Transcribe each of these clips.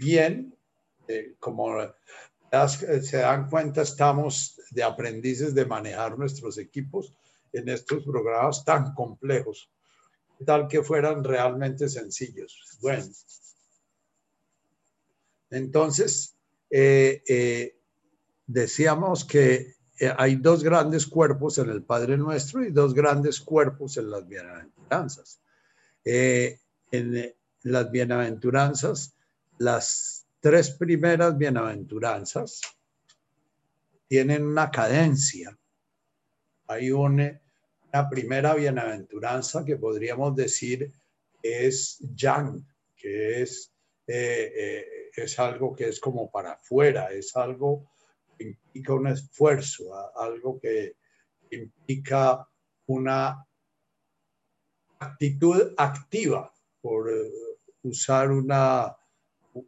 bien, eh, como se dan cuenta, estamos de aprendices de manejar nuestros equipos en estos programas tan complejos, tal que fueran realmente sencillos. Bueno, entonces, eh, eh, decíamos que eh, hay dos grandes cuerpos en el Padre Nuestro y dos grandes cuerpos en las bienaventuranzas. en las bienaventuranzas, las tres primeras bienaventuranzas tienen una cadencia. Hay una, primera bienaventuranza que podríamos decir es yang, que es es algo que es como para afuera, es algo que implica un esfuerzo, algo que implica una actitud activa, por eh, usar una,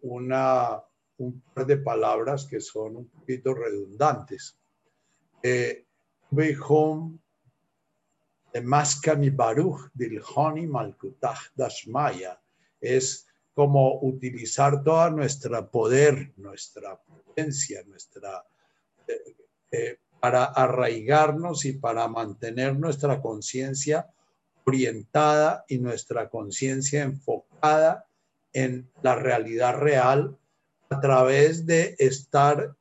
una, un par de palabras que son un poquito redundantes. Eh, de Maskani Baruch es como utilizar toda nuestra poder, nuestra potencia, nuestra, eh, eh, para arraigarnos y para mantener nuestra conciencia orientada y nuestra conciencia enfocada en la realidad real a través de estar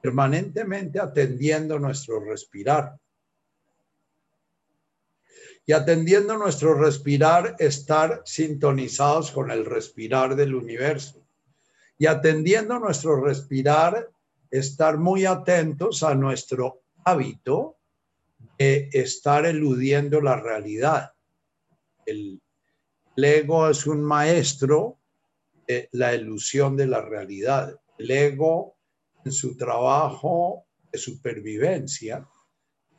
permanentemente atendiendo nuestro respirar y atendiendo nuestro respirar, estar sintonizados con el respirar del universo. Y atendiendo nuestro respirar, estar muy atentos a nuestro hábito de estar eludiendo la realidad. El, ego es un maestro de la ilusión de la realidad. El ego en su trabajo de supervivencia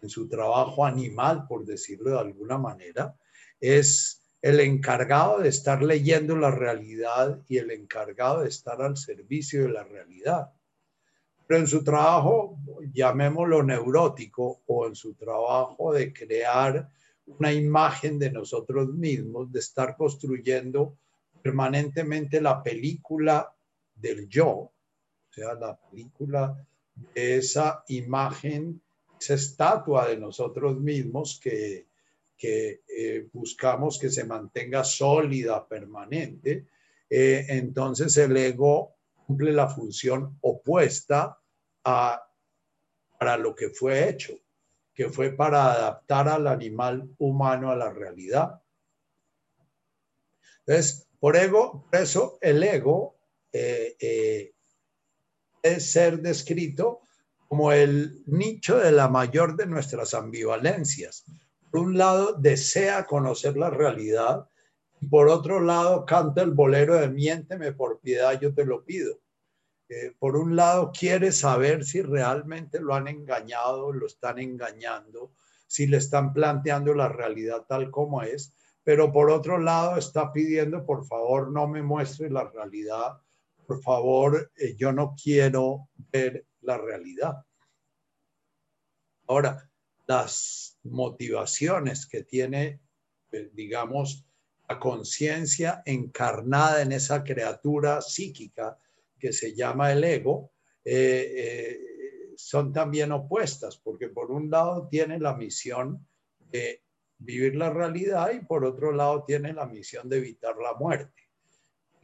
en su trabajo animal, por decirlo de alguna manera, es el encargado de estar leyendo la realidad y el encargado de estar al servicio de la realidad. Pero en su trabajo, llamémoslo neurótico, o en su trabajo de crear una imagen de nosotros mismos, de estar construyendo permanentemente la película del yo, o sea, la película de esa imagen esa estatua de nosotros mismos que, eh, buscamos que se mantenga sólida, permanente, eh, entonces el ego cumple la función opuesta a, para lo que fue hecho, que fue para adaptar al animal humano a la realidad. Entonces, por, ego, por eso el ego eh, es ser descrito como el nicho de la mayor de nuestras ambivalencias. Por un lado, desea conocer la realidad y por otro lado, canta el bolero de miénteme por piedad, yo te lo pido. Por un lado, quiere saber si realmente lo han engañado, lo están engañando, si le están planteando la realidad tal como es, pero por otro lado está pidiendo, por favor, no me muestre la realidad, por favor, eh, yo no quiero ver la realidad. Ahora, las motivaciones que tiene, eh, digamos, la conciencia encarnada en esa criatura psíquica que se llama el ego, eh, eh, son también opuestas, porque por un lado tiene la misión de vivir la realidad y por otro lado tiene la misión de evitar la muerte.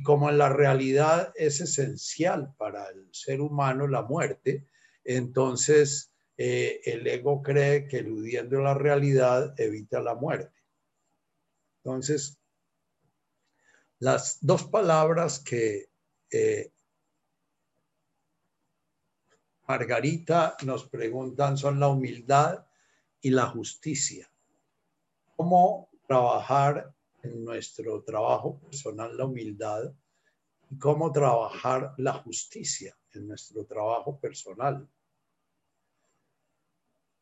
como en la realidad es esencial para el ser humano la muerte, entonces eh, el ego cree que eludiendo la realidad evita la muerte. Entonces, las dos palabras que Margarita nos preguntan son la humildad y la justicia. ¿Cómo trabajar en nuestro trabajo personal la humildad y cómo trabajar la justicia en nuestro trabajo personal?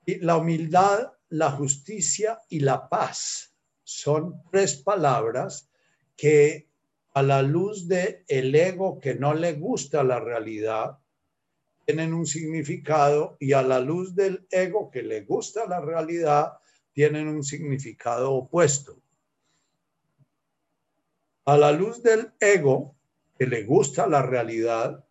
La humildad, la justicia y la paz son tres palabras que a la luz de el ego que no le gusta la realidad tienen un significado y a la luz del ego que le gusta la realidad tienen un significado opuesto. A la luz del ego, que le gusta la realidad,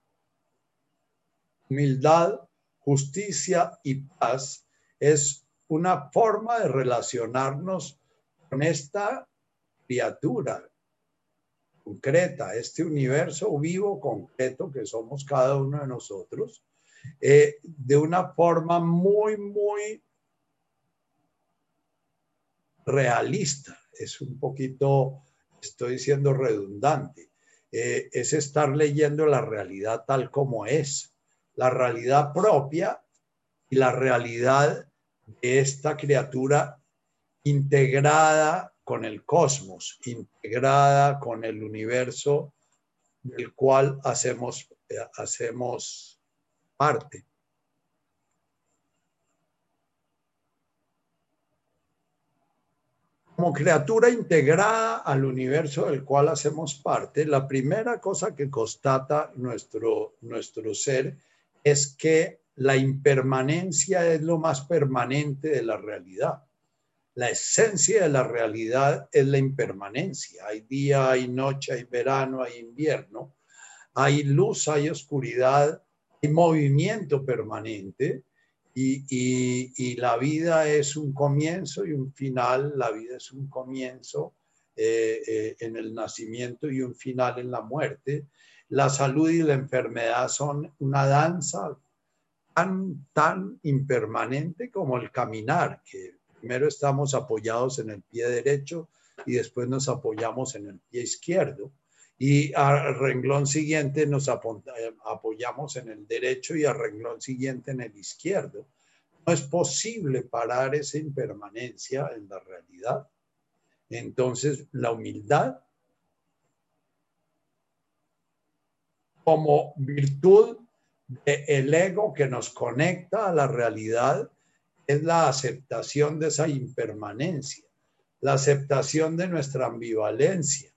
humildad, justicia y paz es una forma de relacionarnos con esta criatura concreta, este universo vivo concreto que somos cada uno de nosotros, eh, de una forma muy, muy realista. Es un poquito, estoy siendo redundante, eh, es estar leyendo la realidad tal como es, la realidad propia y la realidad de esta criatura integrada con el cosmos, integrada con el universo del cual hacemos, eh, hacemos parte. Como criatura integrada al universo del cual hacemos parte, la primera cosa que constata nuestro, nuestro ser es que la impermanencia es lo más permanente de la realidad la esencia de la realidad es la impermanencia. Hay día, hay noche, hay verano, hay invierno, hay luz, hay oscuridad, hay movimiento permanente y, la vida es un comienzo y un final, la vida es un comienzo eh, eh, en el nacimiento y un final en la muerte. La salud y la enfermedad son una danza tan, impermanente como el caminar, primero estamos apoyados en el pie derecho y después nos apoyamos en el pie izquierdo. Y al renglón siguiente nos apoyamos en el derecho y al renglón siguiente en el izquierdo. No es posible parar esa impermanencia en la realidad. Entonces, la humildad como virtud del ego que nos conecta a la realidad es la aceptación de esa impermanencia, la aceptación de nuestra ambivalencia,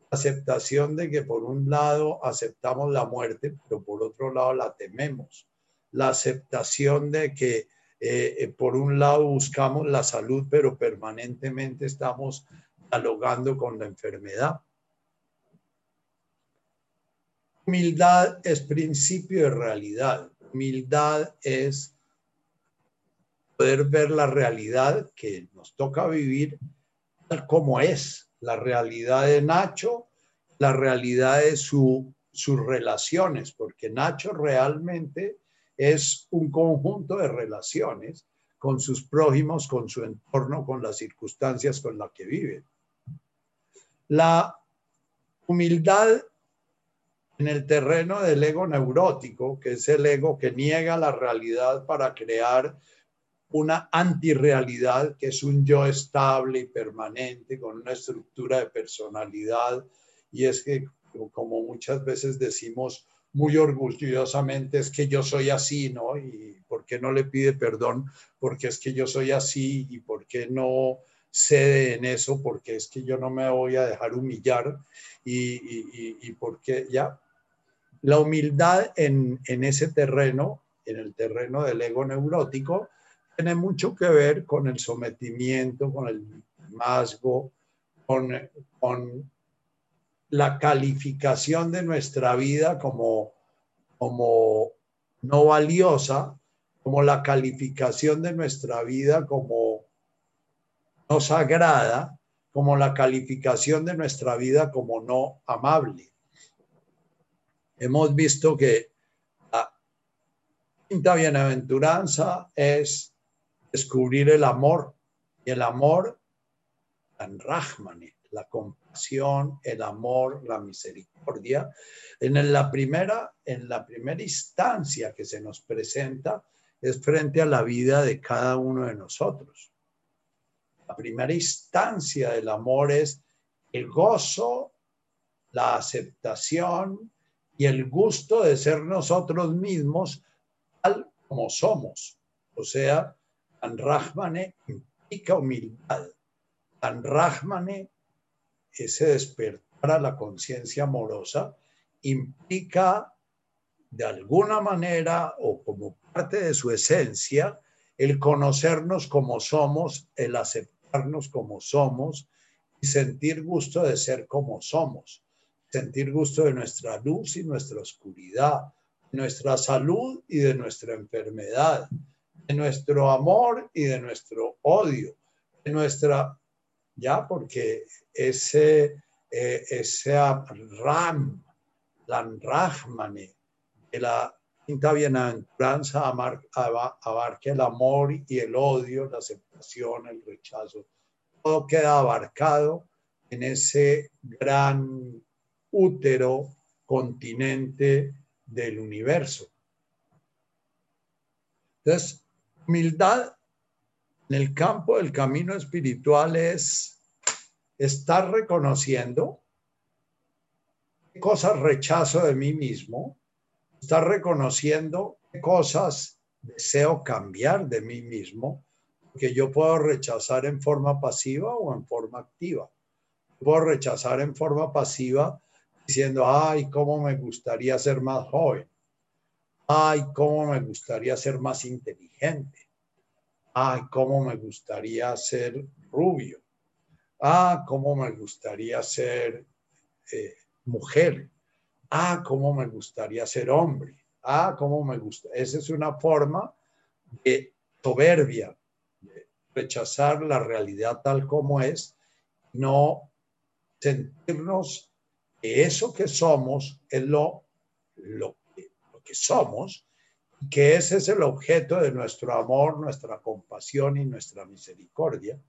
la aceptación de que por un lado aceptamos la muerte, pero por otro lado la tememos, la aceptación de que eh, eh, por un lado buscamos la salud, pero permanentemente estamos dialogando con la enfermedad. Humildad es principio de realidad. Humildad es poder ver la realidad que nos toca vivir tal como es, la realidad de Nacho, la realidad de su, sus relaciones, porque Nacho realmente es un conjunto de relaciones con sus prójimos, con su entorno, con las circunstancias con las que vive. La humildad en el terreno del ego neurótico, que es el ego que niega la realidad para crear una antirrealidad que es un yo estable y permanente con una estructura de personalidad. Y es que como muchas veces decimos muy orgullosamente es que yo soy así, ¿no? Y por qué no le pide perdón porque es que yo soy así y por qué no cede en eso porque es que yo no me voy a dejar humillar y, y, y, porque ya. La humildad en, en ese terreno, en el terreno del ego neurótico, tiene mucho que ver con el sometimiento, con el masgo, con, la calificación de nuestra vida como no valiosa, como la calificación de nuestra vida como no sagrada, como la calificación de nuestra vida como no amable. Hemos visto que la quinta bienaventuranza es descubrir el amor. Y el amor, en Rahmani, la compasión, el amor, la misericordia. En la primera, en la primera instancia que se nos presenta es frente a la vida de cada uno de nosotros. La primera instancia del amor es el gozo, la aceptación y el gusto de ser nosotros mismos tal como somos. O sea, Tan Rahmane implica humildad. Tan Rahmane, ese despertar a la conciencia amorosa, implica de alguna manera o como parte de su esencia el conocernos como somos, el aceptarnos como somos y sentir gusto de ser como somos. sentir gusto de nuestra luz y nuestra oscuridad, nuestra salud y de nuestra enfermedad, de nuestro amor y de nuestro odio, de nuestra, ya porque ese, eh, ese Ram, Lanrahmane, de la quinta bienaventuranza abarca el amor y el odio, la aceptación, el rechazo. Todo queda abarcado en ese gran útero continente del universo. Entonces, humildad en el campo del camino espiritual es estar reconociendo qué cosas rechazo de mí mismo, estar reconociendo qué cosas deseo cambiar de mí mismo, que yo puedo rechazar en forma pasiva o en forma activa. Puedo rechazar en forma pasiva diciendo, ay, cómo me gustaría ser más joven. Ay, cómo me gustaría ser más inteligente. Ay, cómo me gustaría ser rubio. Ah, cómo me gustaría ser eh, mujer. Ah, cómo me gustaría ser hombre. Ah, cómo me gusta. Esa es una forma de soberbia, de rechazar la realidad tal como es, no sentirnos que eso que somos es lo, lo, que somos, que ese es el objeto de nuestro amor, nuestra compasión y nuestra misericordia.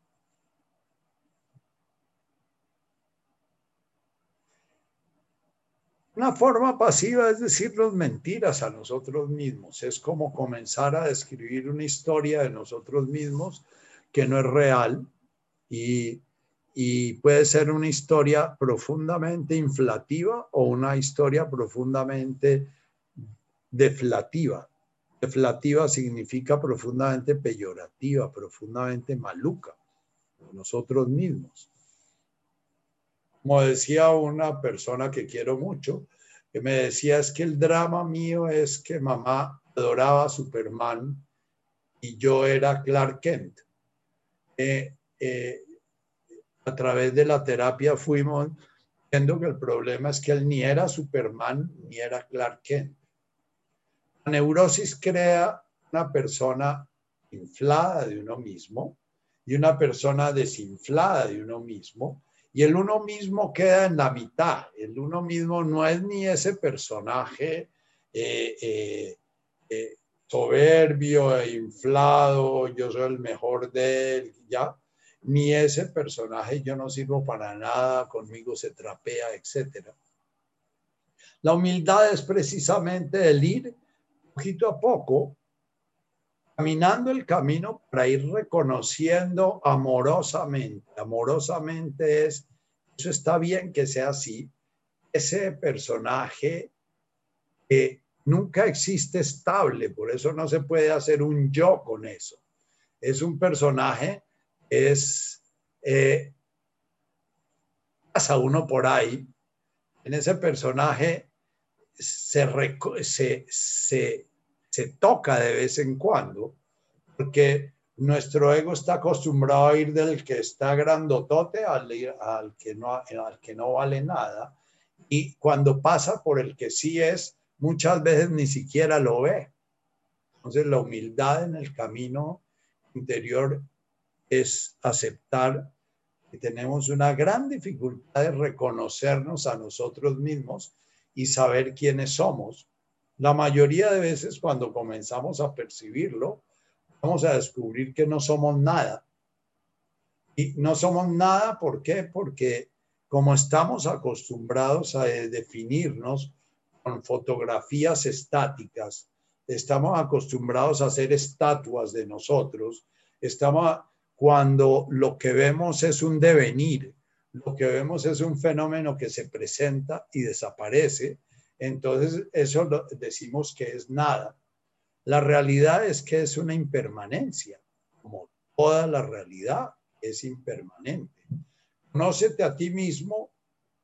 Una forma pasiva es decirnos mentiras a nosotros mismos. Es como comenzar a describir una historia de nosotros mismos que no es real y y puede ser una historia profundamente inflativa o una historia profundamente deflativa. Deflativa significa profundamente peyorativa, profundamente maluca, nosotros mismos. Como decía una persona que quiero mucho, que me decía es que el drama mío es que mamá adoraba a Superman y yo era Clark Kent. Eh, eh, a través de la terapia fuimos viendo que el problema es que él ni era Superman ni era Clark Kent. Neurosis crea una persona inflada de uno mismo y una persona desinflada de uno mismo y el uno mismo queda en la mitad. El uno mismo no es ni ese personaje eh, eh, eh, soberbio e inflado, yo soy el mejor de él, ya, ni ese personaje, yo no sirvo para nada, conmigo se trapea, etc. La humildad es precisamente el ir poquito a poco, caminando el camino para ir reconociendo amorosamente. Amorosamente es, eso está bien que sea así, ese personaje que nunca existe estable, por eso no se puede hacer un yo con eso. Es un personaje es, eh, pasa uno por ahí, en ese personaje se, se, se, se toca de vez en cuando, porque nuestro ego está acostumbrado a ir del que está grandotote al, al, que no, al que no vale nada. Y cuando pasa por el que sí es, muchas veces ni siquiera lo ve. Entonces la humildad en el camino interior es aceptar que tenemos una gran dificultad de reconocernos a nosotros mismos y saber quiénes somos. La mayoría de veces cuando comenzamos a percibirlo, vamos a descubrir que no somos nada. Y no somos nada, ¿por qué? Porque como estamos acostumbrados a definirnos con fotografías estáticas, estamos acostumbrados a hacer estatuas de nosotros, estamos cuando lo que vemos es un devenir, lo que vemos es un fenómeno que se presenta y desaparece, entonces eso decimos que es nada. La realidad es que es una impermanencia, como toda la realidad es impermanente. Conócete a ti mismo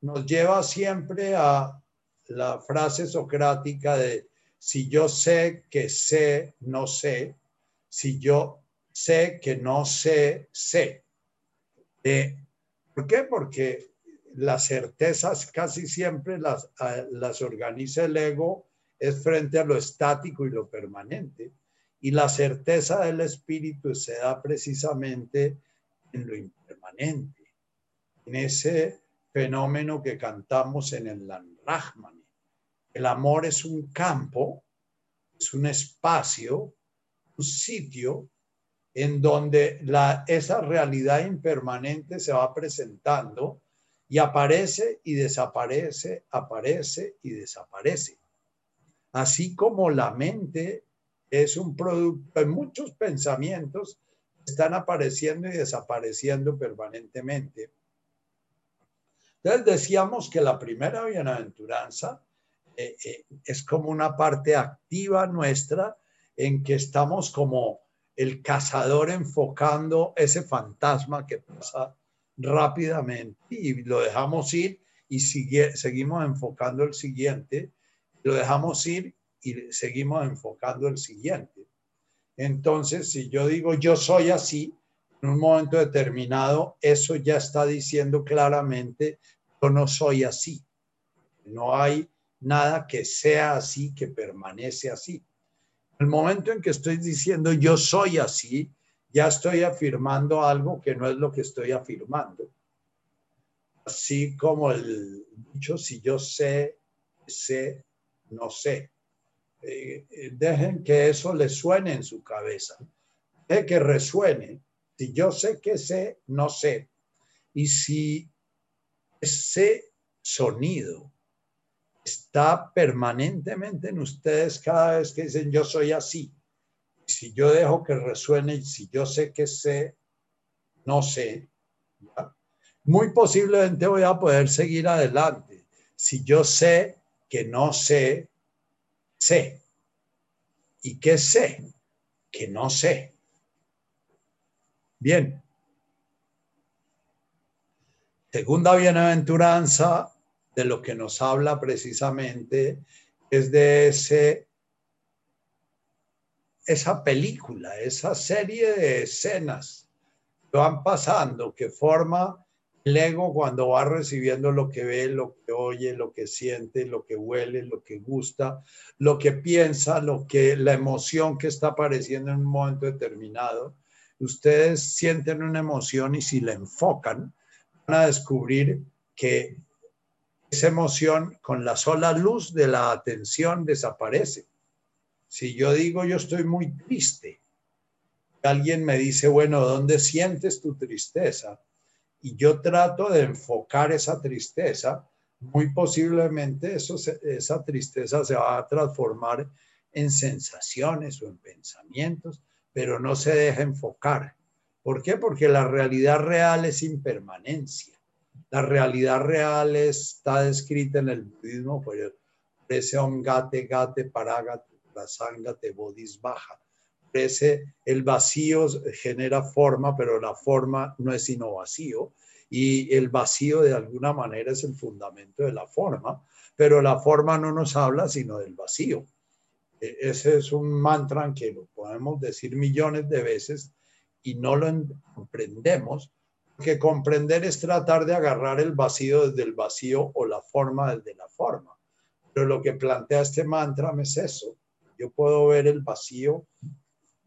nos lleva siempre a la frase socrática de si yo sé que sé, no sé, si yo sé que no sé, sé. ¿Por qué? Porque las certezas casi siempre las, las organiza el ego, es frente a lo estático y lo permanente. Y la certeza del espíritu se da precisamente en lo impermanente, en ese fenómeno que cantamos en el Lanrahman. El amor es un campo, es un espacio, un sitio en donde la, esa realidad impermanente se va presentando y aparece y desaparece, aparece y desaparece. Así como la mente es un producto de muchos pensamientos están apareciendo y desapareciendo permanentemente. Entonces decíamos que la primera bienaventuranza eh, eh, es como una parte activa nuestra en que estamos como el cazador enfocando ese fantasma que pasa rápidamente y lo dejamos ir y sigue, seguimos enfocando el siguiente, lo dejamos ir y seguimos enfocando el siguiente. Entonces, si yo digo yo soy así, en un momento determinado, eso ya está diciendo claramente, yo no soy así. No hay nada que sea así, que permanece así. El momento en que estoy diciendo yo soy así, ya estoy afirmando algo que no es lo que estoy afirmando. Así como el dicho, si yo sé, sé, no sé. Eh, eh, dejen que eso le suene en su cabeza. Dejen que resuene. Si yo sé que sé, no sé. Y si ese sonido está permanentemente en ustedes cada vez que dicen yo soy así. Si yo dejo que resuene y si yo sé que sé, no sé, muy posiblemente voy a poder seguir adelante. Si yo sé que no sé, sé. ¿Y qué sé? Que no sé. Bien. Segunda bienaventuranza de lo que nos habla precisamente es de ese, esa película, esa serie de escenas que van pasando, que forma el ego cuando va recibiendo lo que ve, lo que oye, lo que siente, lo que huele, lo que gusta, lo que piensa, lo que la emoción que está apareciendo en un momento determinado. Ustedes sienten una emoción y si la enfocan, van a descubrir que esa emoción con la sola luz de la atención desaparece. Si yo digo yo estoy muy triste, alguien me dice, bueno, ¿dónde sientes tu tristeza? Y yo trato de enfocar esa tristeza, muy posiblemente eso esa tristeza se va a transformar en sensaciones o en pensamientos, pero no se deja enfocar. ¿Por qué? Porque la realidad real es impermanencia. La realidad real está descrita en el budismo por ese ongate, gate, paragate, prasangate, bodhisvaja. Ese, el vacío genera forma, pero la forma no es sino vacío. Y el vacío de alguna manera es el fundamento de la forma, pero la forma no nos habla sino del vacío. E, ese es un mantra que lo podemos decir millones de veces y no lo comprendemos que comprender es tratar de agarrar el vacío desde el vacío o la forma desde la forma. Pero lo que plantea este mantra es eso. Yo puedo ver el vacío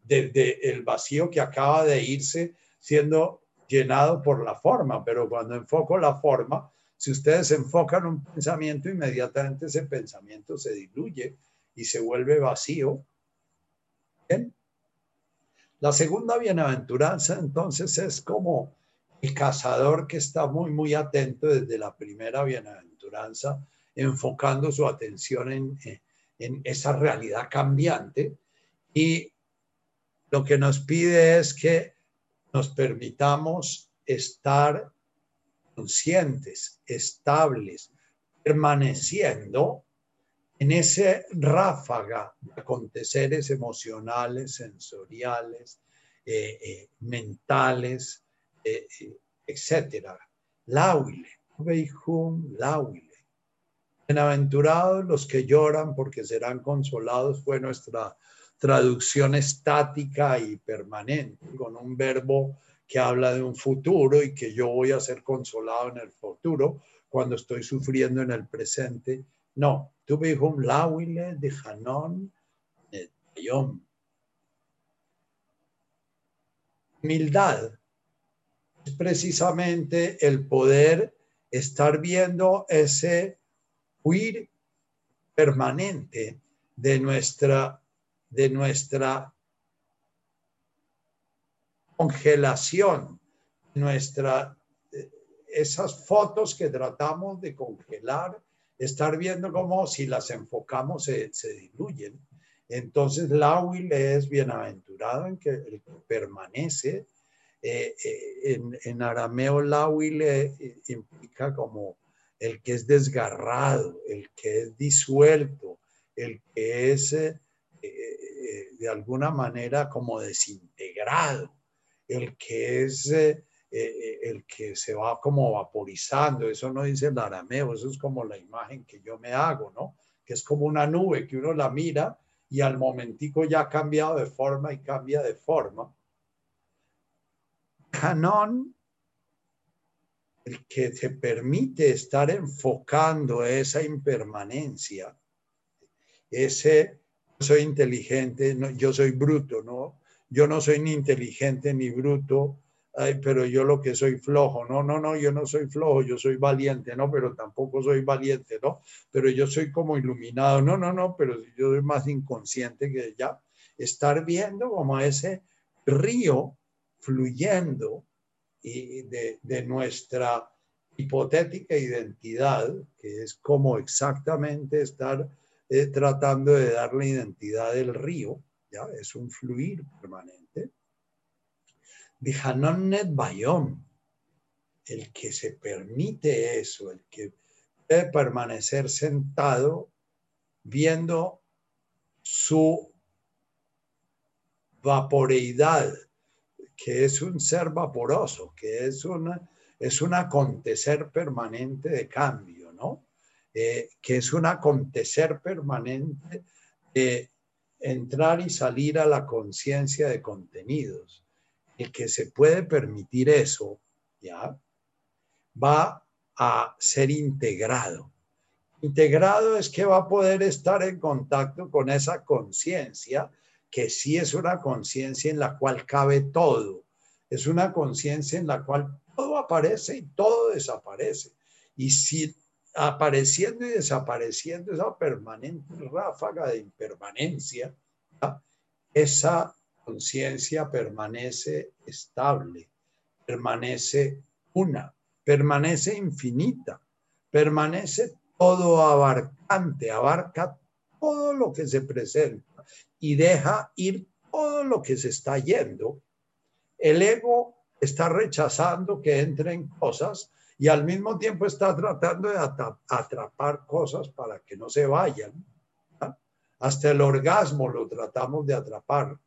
desde el vacío que acaba de irse siendo llenado por la forma, pero cuando enfoco la forma, si ustedes enfocan un pensamiento, inmediatamente ese pensamiento se diluye y se vuelve vacío. La segunda bienaventuranza entonces es como el cazador que está muy, muy atento desde la primera bienaventuranza, enfocando su atención en, en esa realidad cambiante. Y lo que nos pide es que nos permitamos estar conscientes, estables, permaneciendo en ese ráfaga de aconteceres emocionales, sensoriales, eh, eh, mentales, eh, etcétera. Lauile, veijum, lauile. Bienaventurados los que lloran porque serán consolados fue nuestra traducción estática y permanente, con un verbo que habla de un futuro y que yo voy a ser consolado en el futuro, cuando estoy sufriendo en el presente. No, un lawile de Hanon de Yom. Humildad es precisamente el poder estar viendo ese huir permanente de nuestra, de nuestra congelación, nuestra, esas fotos que tratamos de congelar, estar viendo cómo si las enfocamos se, diluyen. Entonces, la huile es bienaventurado en que permanece eh, eh, en, arameo Lawile eh, implica como el que es desgarrado, el que es disuelto, el que es de alguna manera como desintegrado, el que es el que se va como vaporizando. Eso no dice el arameo, eso es como la imagen que yo me hago, ¿no? Que es como una nube que uno la mira y al momentico ya ha cambiado de forma y cambia de forma canon, que te permite estar enfocando esa impermanencia, ese soy inteligente, no, yo soy bruto, ¿no? Yo no soy ni inteligente ni bruto, pero yo lo que soy flojo, no, no, no, yo no soy flojo, yo soy valiente, no, pero tampoco soy valiente, no, pero yo soy como iluminado, no, no, no, pero yo soy más inconsciente que ya. Estar viendo como ese río fluyendo y de, nuestra hipotética identidad, que es como exactamente estar eh, tratando de darle identidad del río, ¿ya? es un fluir permanente. Net Bayom, el que se permite eso, el que puede permanecer sentado viendo su vaporeidad, que es un ser vaporoso, que es, una, es un acontecer permanente de cambio, ¿no? Eh, que es un acontecer permanente de entrar y salir a la conciencia de contenidos. El que se puede permitir eso, ¿ya? Va a ser integrado. Integrado es que va a poder estar en contacto con esa conciencia que sí es una conciencia en la cual cabe todo. Es una conciencia en la cual todo aparece y todo desaparece. Y si apareciendo y desapareciendo esa permanente ráfaga de impermanencia, esa conciencia permanece estable, permanece una, permanece infinita, permanece todo abarcante, abarca todo lo que se presenta y deja ir todo lo que se está yendo, el ego está rechazando que entren cosas y al mismo tiempo está tratando de atrapar cosas para que no se vayan. Hasta el orgasmo lo tratamos de atrapar.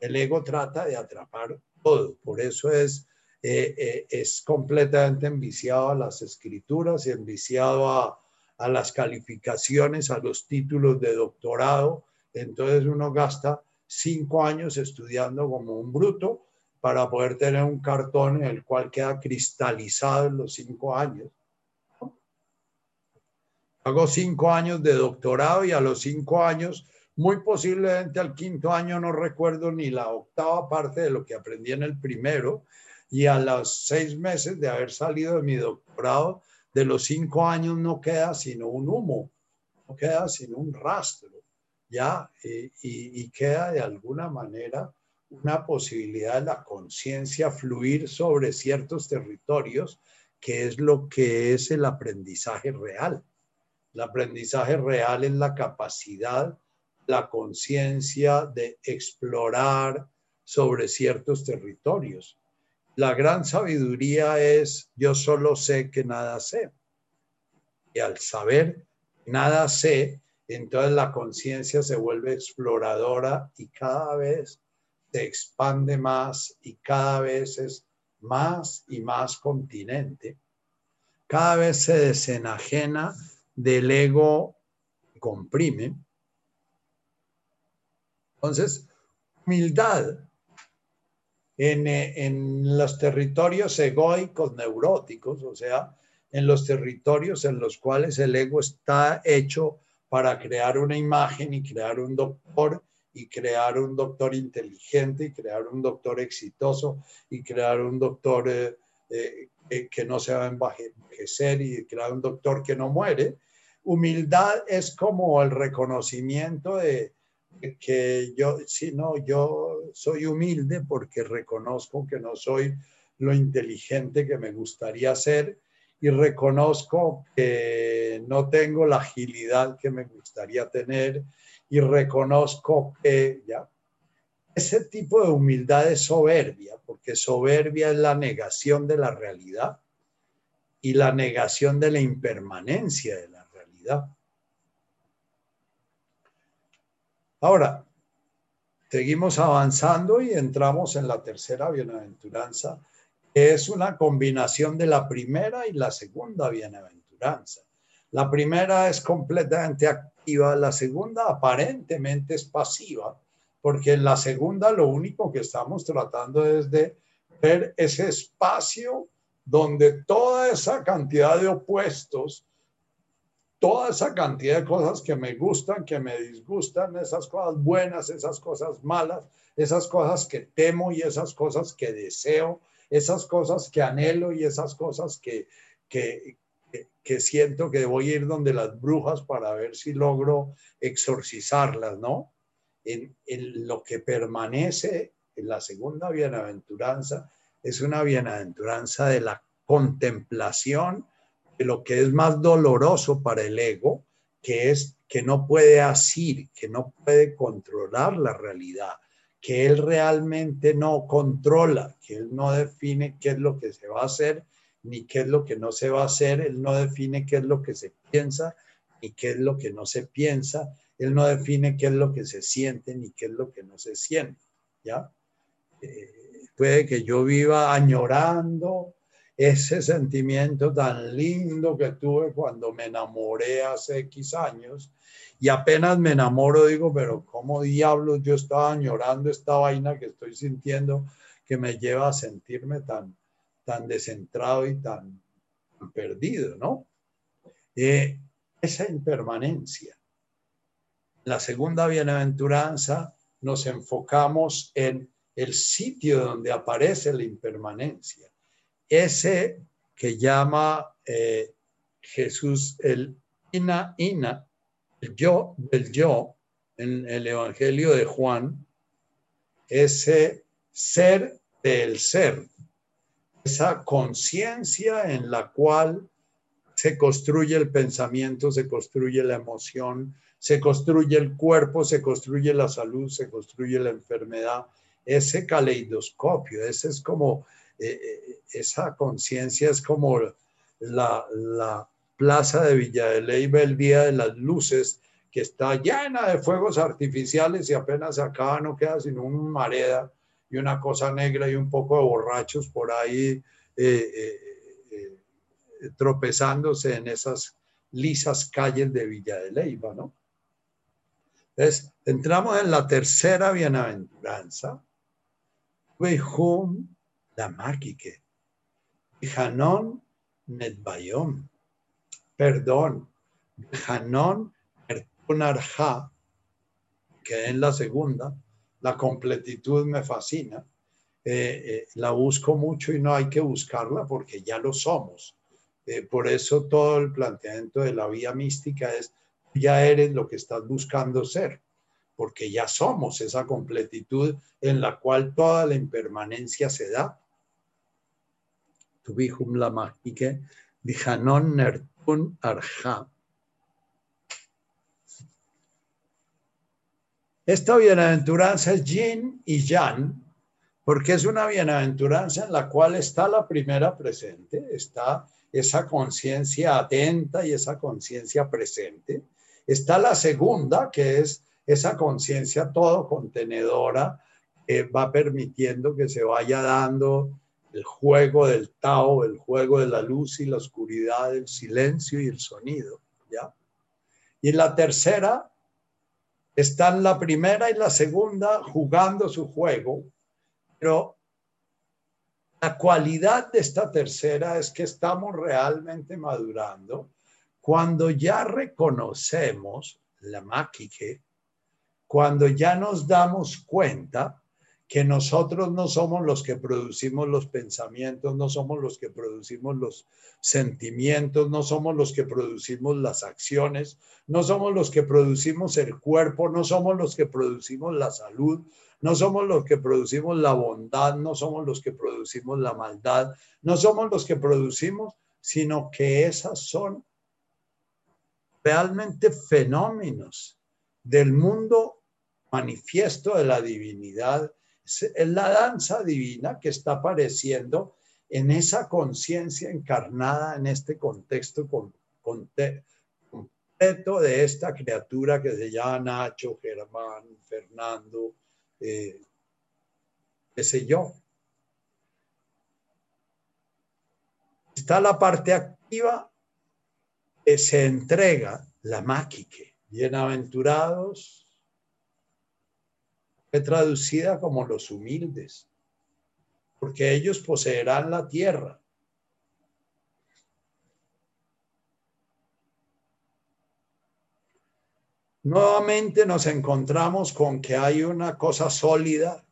El ego trata de atrapar todo. Por eso es, eh, eh, es completamente enviciado a las escrituras y enviciado a, a las calificaciones, a los títulos de doctorado, entonces uno gasta cinco años estudiando como un bruto para poder tener un cartón en el cual queda cristalizado en los cinco años. Hago cinco años de doctorado y a los cinco años, muy posiblemente al quinto año no recuerdo ni la octava parte de lo que aprendí en el primero y a los seis meses de haber salido de mi doctorado, de los cinco años no queda sino un humo, no queda sino un rastro. ¿Ya? y, queda de alguna manera una posibilidad de la conciencia fluir sobre ciertos territorios, que es lo que es el aprendizaje real. El aprendizaje real es la capacidad, la conciencia de explorar sobre ciertos territorios. La gran sabiduría es yo solo sé que nada sé. Y al saber nada sé, entonces la conciencia se vuelve exploradora y cada vez se expande más y cada vez es más y más continente. Cada vez se desenajena del ego comprime. Entonces, humildad en, en los territorios egoicos neuróticos, o sea, en los territorios en los cuales el ego está hecho para crear una imagen y crear un doctor y crear un doctor inteligente y crear un doctor exitoso y crear un doctor eh, eh, que no se va a envejecer y crear un doctor que no muere. Humildad es como el reconocimiento de, que yo, si no, yo soy humilde porque reconozco que no soy lo inteligente que me gustaría ser y reconozco que no tengo la agilidad que me gustaría tener y reconozco que ya ese tipo de humildad es soberbia, porque soberbia es la negación de la realidad y la negación de la impermanencia de la realidad. Ahora, seguimos avanzando y entramos en la tercera bienaventuranza, es una combinación de la primera y la segunda bienaventuranza. La primera es completamente activa, la segunda aparentemente es pasiva, porque en la segunda lo único que estamos tratando es de ver ese espacio donde toda esa cantidad de opuestos, toda esa cantidad de cosas que me gustan, que me disgustan, esas cosas buenas, esas cosas malas, esas cosas que temo y esas cosas que deseo, esas cosas que anhelo y esas cosas que, que, que, siento que voy a ir donde las brujas para ver si logro exorcizarlas, ¿no? En, en lo que permanece en la segunda bienaventuranza es una bienaventuranza de la contemplación de lo que es más doloroso para el ego, que es que no puede asir, que no puede controlar la realidad, que él realmente no controla, que él no define qué es lo que se va a hacer ni qué es lo que no se va a hacer, él no define qué es lo que se piensa ni qué es lo que no se piensa, él no define qué es lo que se siente ni qué es lo que no se siente, ¿ya? Eh, puede que yo viva añorando ese sentimiento tan lindo que tuve cuando me enamoré hace X años y apenas me enamoro digo, pero ¿cómo diablos yo estaba añorando esta vaina que estoy sintiendo que me lleva a sentirme tan, tan descentrado y tan, perdido, ¿no? Eh, esa impermanencia. la segunda bienaventuranza nos enfocamos en el sitio donde aparece la impermanencia. Ese que llama eh, Jesús el ina ina, el yo del yo, en el Evangelio de Juan, ese ser del ser, esa conciencia en la cual se construye el pensamiento, se construye la emoción, se construye el cuerpo, se construye la salud, se construye la enfermedad, ese caleidoscopio, ese es como, eh, eh, esa conciencia es como la, la, plaza de Villa de Leyva el día de las luces, que está llena de fuegos artificiales y apenas acaba no queda sino un mareda y una cosa negra y un poco de borrachos por ahí eh, tropezándose en esas lisas calles de Villa de Leyva, ¿no? Entonces, entramos en la tercera bienaventuranza, Wehum Damakike. Hanon Netbayom. Perdón. Hanon Ertunarja, que en la segunda, la completitud me fascina. Eh, eh, la busco mucho y no hay que buscarla porque ya lo somos. Eh, por eso todo el planteamiento de la vía mística es, ya eres lo que estás buscando ser porque ya somos esa completitud en la cual toda la impermanencia se da. Tubihum la mágica, dijanon nertun arja. Esta bienaventuranza es yin y yang, porque es una bienaventuranza en la cual está la primera presente, está esa conciencia atenta y esa conciencia presente. Está la segunda, que es esa conciencia todo contenedora va permitiendo que se vaya dando el juego del Tao, el juego de la luz y la oscuridad, el silencio y el sonido, ¿ya? Y la tercera, están la primera y la segunda jugando su juego, pero La cualidad de esta tercera es que estamos realmente madurando cuando ya reconocemos la máquina, cuando ya nos damos cuenta que nosotros no somos los que producimos los pensamientos, no somos los que producimos los sentimientos, no somos los que producimos las acciones, no somos los que producimos el cuerpo, no somos los que producimos la salud, no somos los que producimos la bondad, no somos los que producimos la maldad, no somos los que producimos, sino que esas son realmente fenómenos del mundo manifiesto de la divinidad es la danza divina que está apareciendo en esa conciencia encarnada en este contexto completo de esta criatura que se llama Nacho, Germán, Fernando, eh, qué sé yo. Está la parte activa que se entrega, la máquique. Bienaventurados traducida como los humildes, porque ellos poseerán la tierra. Nuevamente nos encontramos con que hay una cosa sólida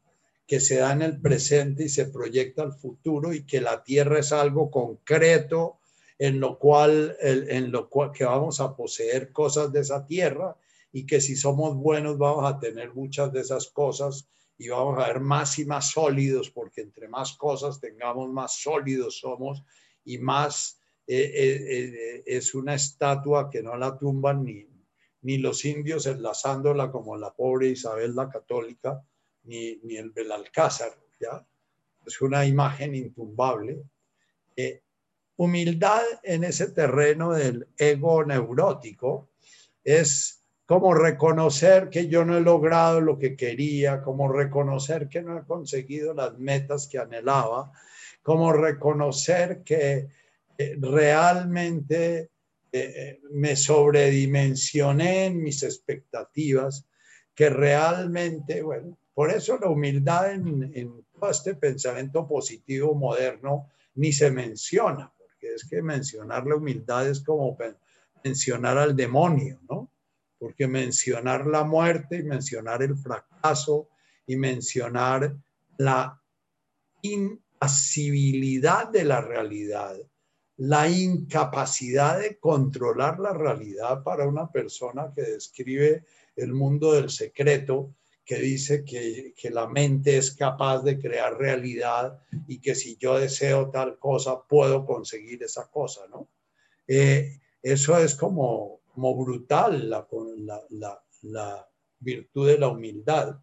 que se da en el presente y se proyecta al futuro y que la tierra es algo concreto en lo cual, en lo cual que vamos a poseer cosas de esa tierra y que si somos buenos vamos a tener muchas de esas cosas y vamos a ver más y más sólidos, porque entre más cosas tengamos, más sólidos somos y más eh, eh, eh, es una estatua que no la tumban ni, ni los indios enlazándola como la pobre Isabel la católica, ni, ni el Belalcázar, ¿ya? Es una imagen intumbable. humildad en ese terreno del ego neurótico es como reconocer que yo no he logrado lo que quería, como reconocer que no he conseguido las metas que anhelaba, como reconocer que eh, realmente eh, eh, me sobredimensioné en mis expectativas, que realmente, bueno, por eso la humildad en, todo este pensamiento positivo moderno ni se menciona, porque es que mencionar la humildad es como mencionar al demonio, ¿no? Porque mencionar la muerte y mencionar el fracaso y mencionar la impasibilidad de la realidad, la incapacidad de controlar la realidad para una persona que describe el mundo del secreto, que dice que, la mente es capaz de crear realidad y que si yo deseo tal cosa, puedo conseguir esa cosa, ¿no? Eh, eso es como, como brutal la, la, la, virtud de la humildad.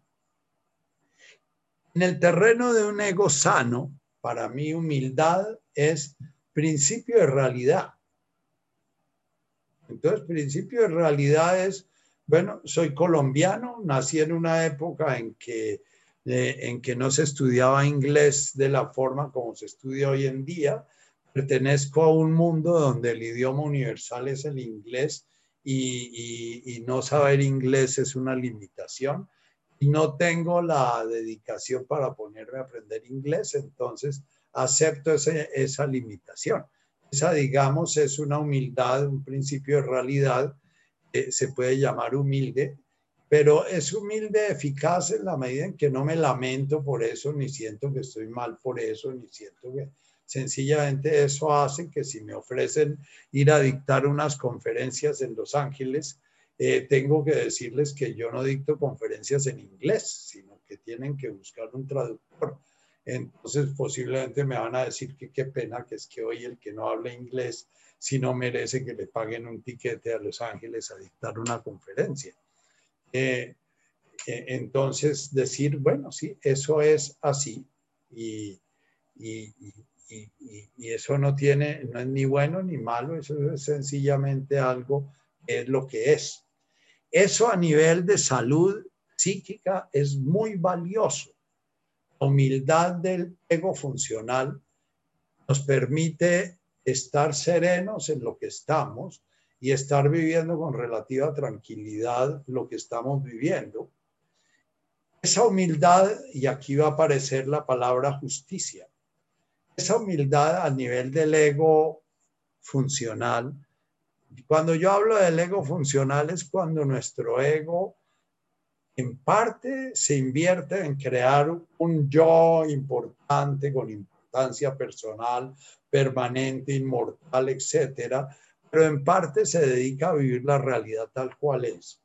En el terreno de un ego sano, para mí humildad es principio de realidad. Entonces, principio de realidad es, bueno, soy colombiano, nací en una época en que, eh, en que no se estudiaba inglés de la forma como se estudia hoy en día. Pertenezco a un mundo donde el idioma universal es el inglés y, no saber inglés es una limitación. Y no tengo la dedicación para ponerme a aprender inglés, entonces acepto esa limitación. Esa, digamos, es una humildad, un principio de realidad, se puede llamar humilde, pero es humilde, eficaz en la medida en que no me lamento por eso, ni siento que estoy mal por eso, ni siento que Sencillamente eso hace que si me ofrecen ir a dictar unas conferencias en Los Ángeles, eh, tengo que decirles que yo no dicto conferencias en inglés, sino que tienen que buscar un traductor. Entonces posiblemente me van a decir que qué pena que es que hoy el que no habla inglés, si no merece que le paguen un tiquete a Los Ángeles a dictar una conferencia. Eh, eh, entonces decir, bueno, sí, eso es así y, y, eso no tiene, no es ni bueno ni malo, eso es sencillamente algo que es lo que es. Eso a nivel de salud psíquica es muy valioso. La humildad del ego funcional nos permite estar serenos en lo que estamos y estar viviendo con relativa tranquilidad lo que estamos viviendo. Esa humildad, y aquí va a aparecer la palabra justicia, esa humildad a nivel del ego funcional. Cuando yo hablo del ego funcional es cuando nuestro ego en parte se invierte en crear un yo importante con importancia personal, permanente, inmortal, etcétera, pero en parte se dedica a vivir la realidad tal cual es.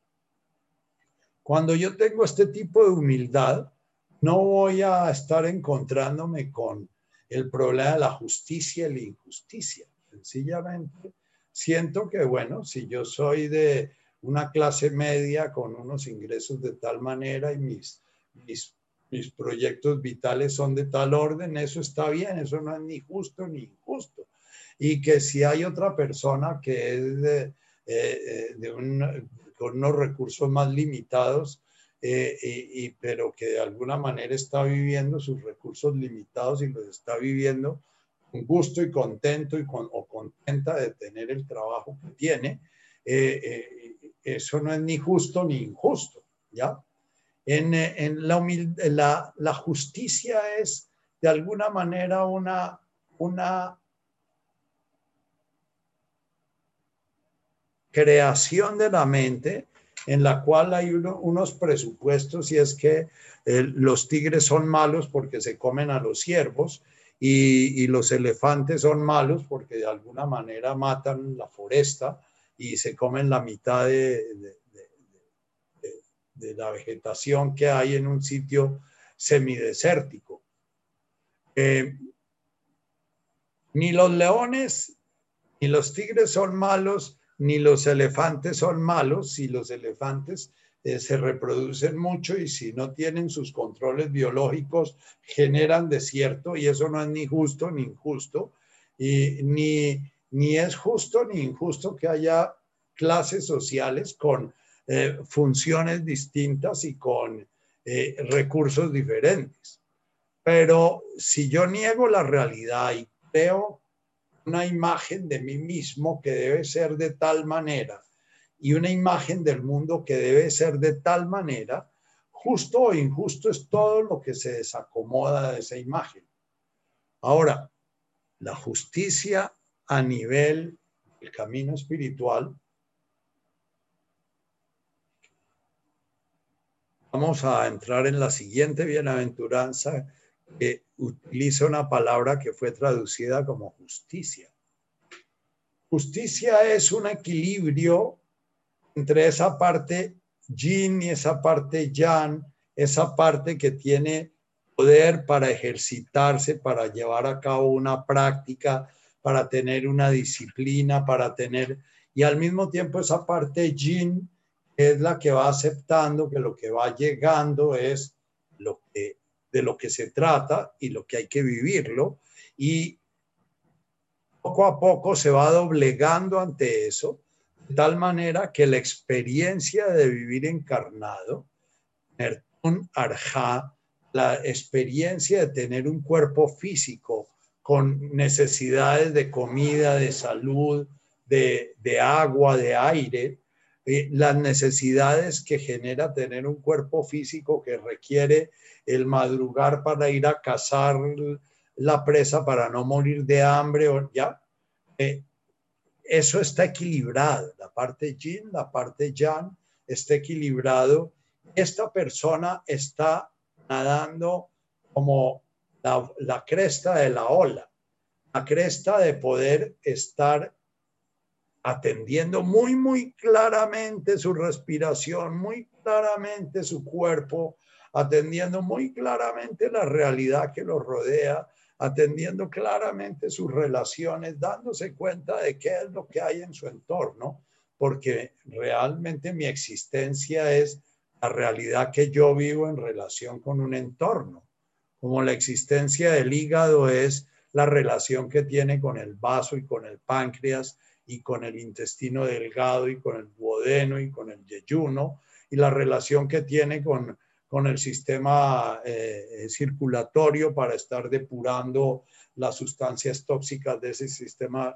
Cuando yo tengo este tipo de humildad, no voy a estar encontrándome con el problema de la justicia y la injusticia. Sencillamente siento que, bueno, si yo soy de una clase media con unos ingresos de tal manera y mis, mis, mis proyectos vitales son de tal orden, eso está bien, eso no es ni justo ni injusto. Y que si hay otra persona que es de, eh, eh, un, con unos recursos más limitados, eh, y, pero que de alguna manera está viviendo sus recursos limitados y los está viviendo con gusto y contento y con, o contenta de tener el trabajo que tiene, eh, eh, eso no es ni justo ni injusto, ¿ya? En, en la, la, la, justicia es de alguna manera una, una creación de la mente en la cual hay unos presupuestos y es que eh, los tigres son malos porque se comen a los ciervos y, los elefantes son malos porque de alguna manera matan la foresta y se comen la mitad de, la vegetación que hay en un sitio semidesértico. Eh, ni los leones ni los tigres son malos ni los elefantes son malos si los elefantes eh, se reproducen mucho y si no tienen sus controles biológicos generan desierto y eso no es ni justo ni injusto y ni, ni es justo ni injusto que haya clases sociales con eh, funciones distintas y con eh, recursos diferentes. Pero si yo niego la realidad y creo una imagen de mí mismo que debe ser de tal manera y una imagen del mundo que debe ser de tal manera, justo o injusto es todo lo que se desacomoda de esa imagen. Ahora, la justicia a nivel del camino espiritual, vamos a entrar en la siguiente bienaventuranza utiliza una palabra que fue traducida como justicia. Justicia es un equilibrio entre esa parte yin y esa parte yang, esa parte que tiene poder para ejercitarse, para llevar a cabo una práctica, para tener una disciplina, para tener, y al mismo tiempo esa parte yin es la que va aceptando que lo que va llegando es de lo que se trata y lo que hay que vivirlo. Y poco a poco se va doblegando ante eso, de tal manera que la experiencia de vivir encarnado, un arja, la experiencia de tener un cuerpo físico con necesidades de comida, de salud, de, de agua, de aire, eh, las necesidades que genera tener un cuerpo físico que requiere el madrugar para ir a cazar la presa para no morir de hambre o ya. Eh, eso está equilibrado. La parte yin, la parte yang está equilibrado. Esta persona está nadando como la, la cresta de la ola, la cresta de poder estar atendiendo muy, muy claramente su respiración, muy claramente su cuerpo, atendiendo muy claramente la realidad que los rodea, atendiendo claramente sus relaciones, dándose cuenta de qué es lo que hay en su entorno, porque realmente mi existencia es la realidad que yo vivo en relación con un entorno, como la existencia del hígado es la relación que tiene con el vaso y con el páncreas y con el intestino delgado y con el duodeno y con el yeyuno y la relación que tiene con con el sistema eh, circulatorio para estar depurando las sustancias tóxicas de ese sistema.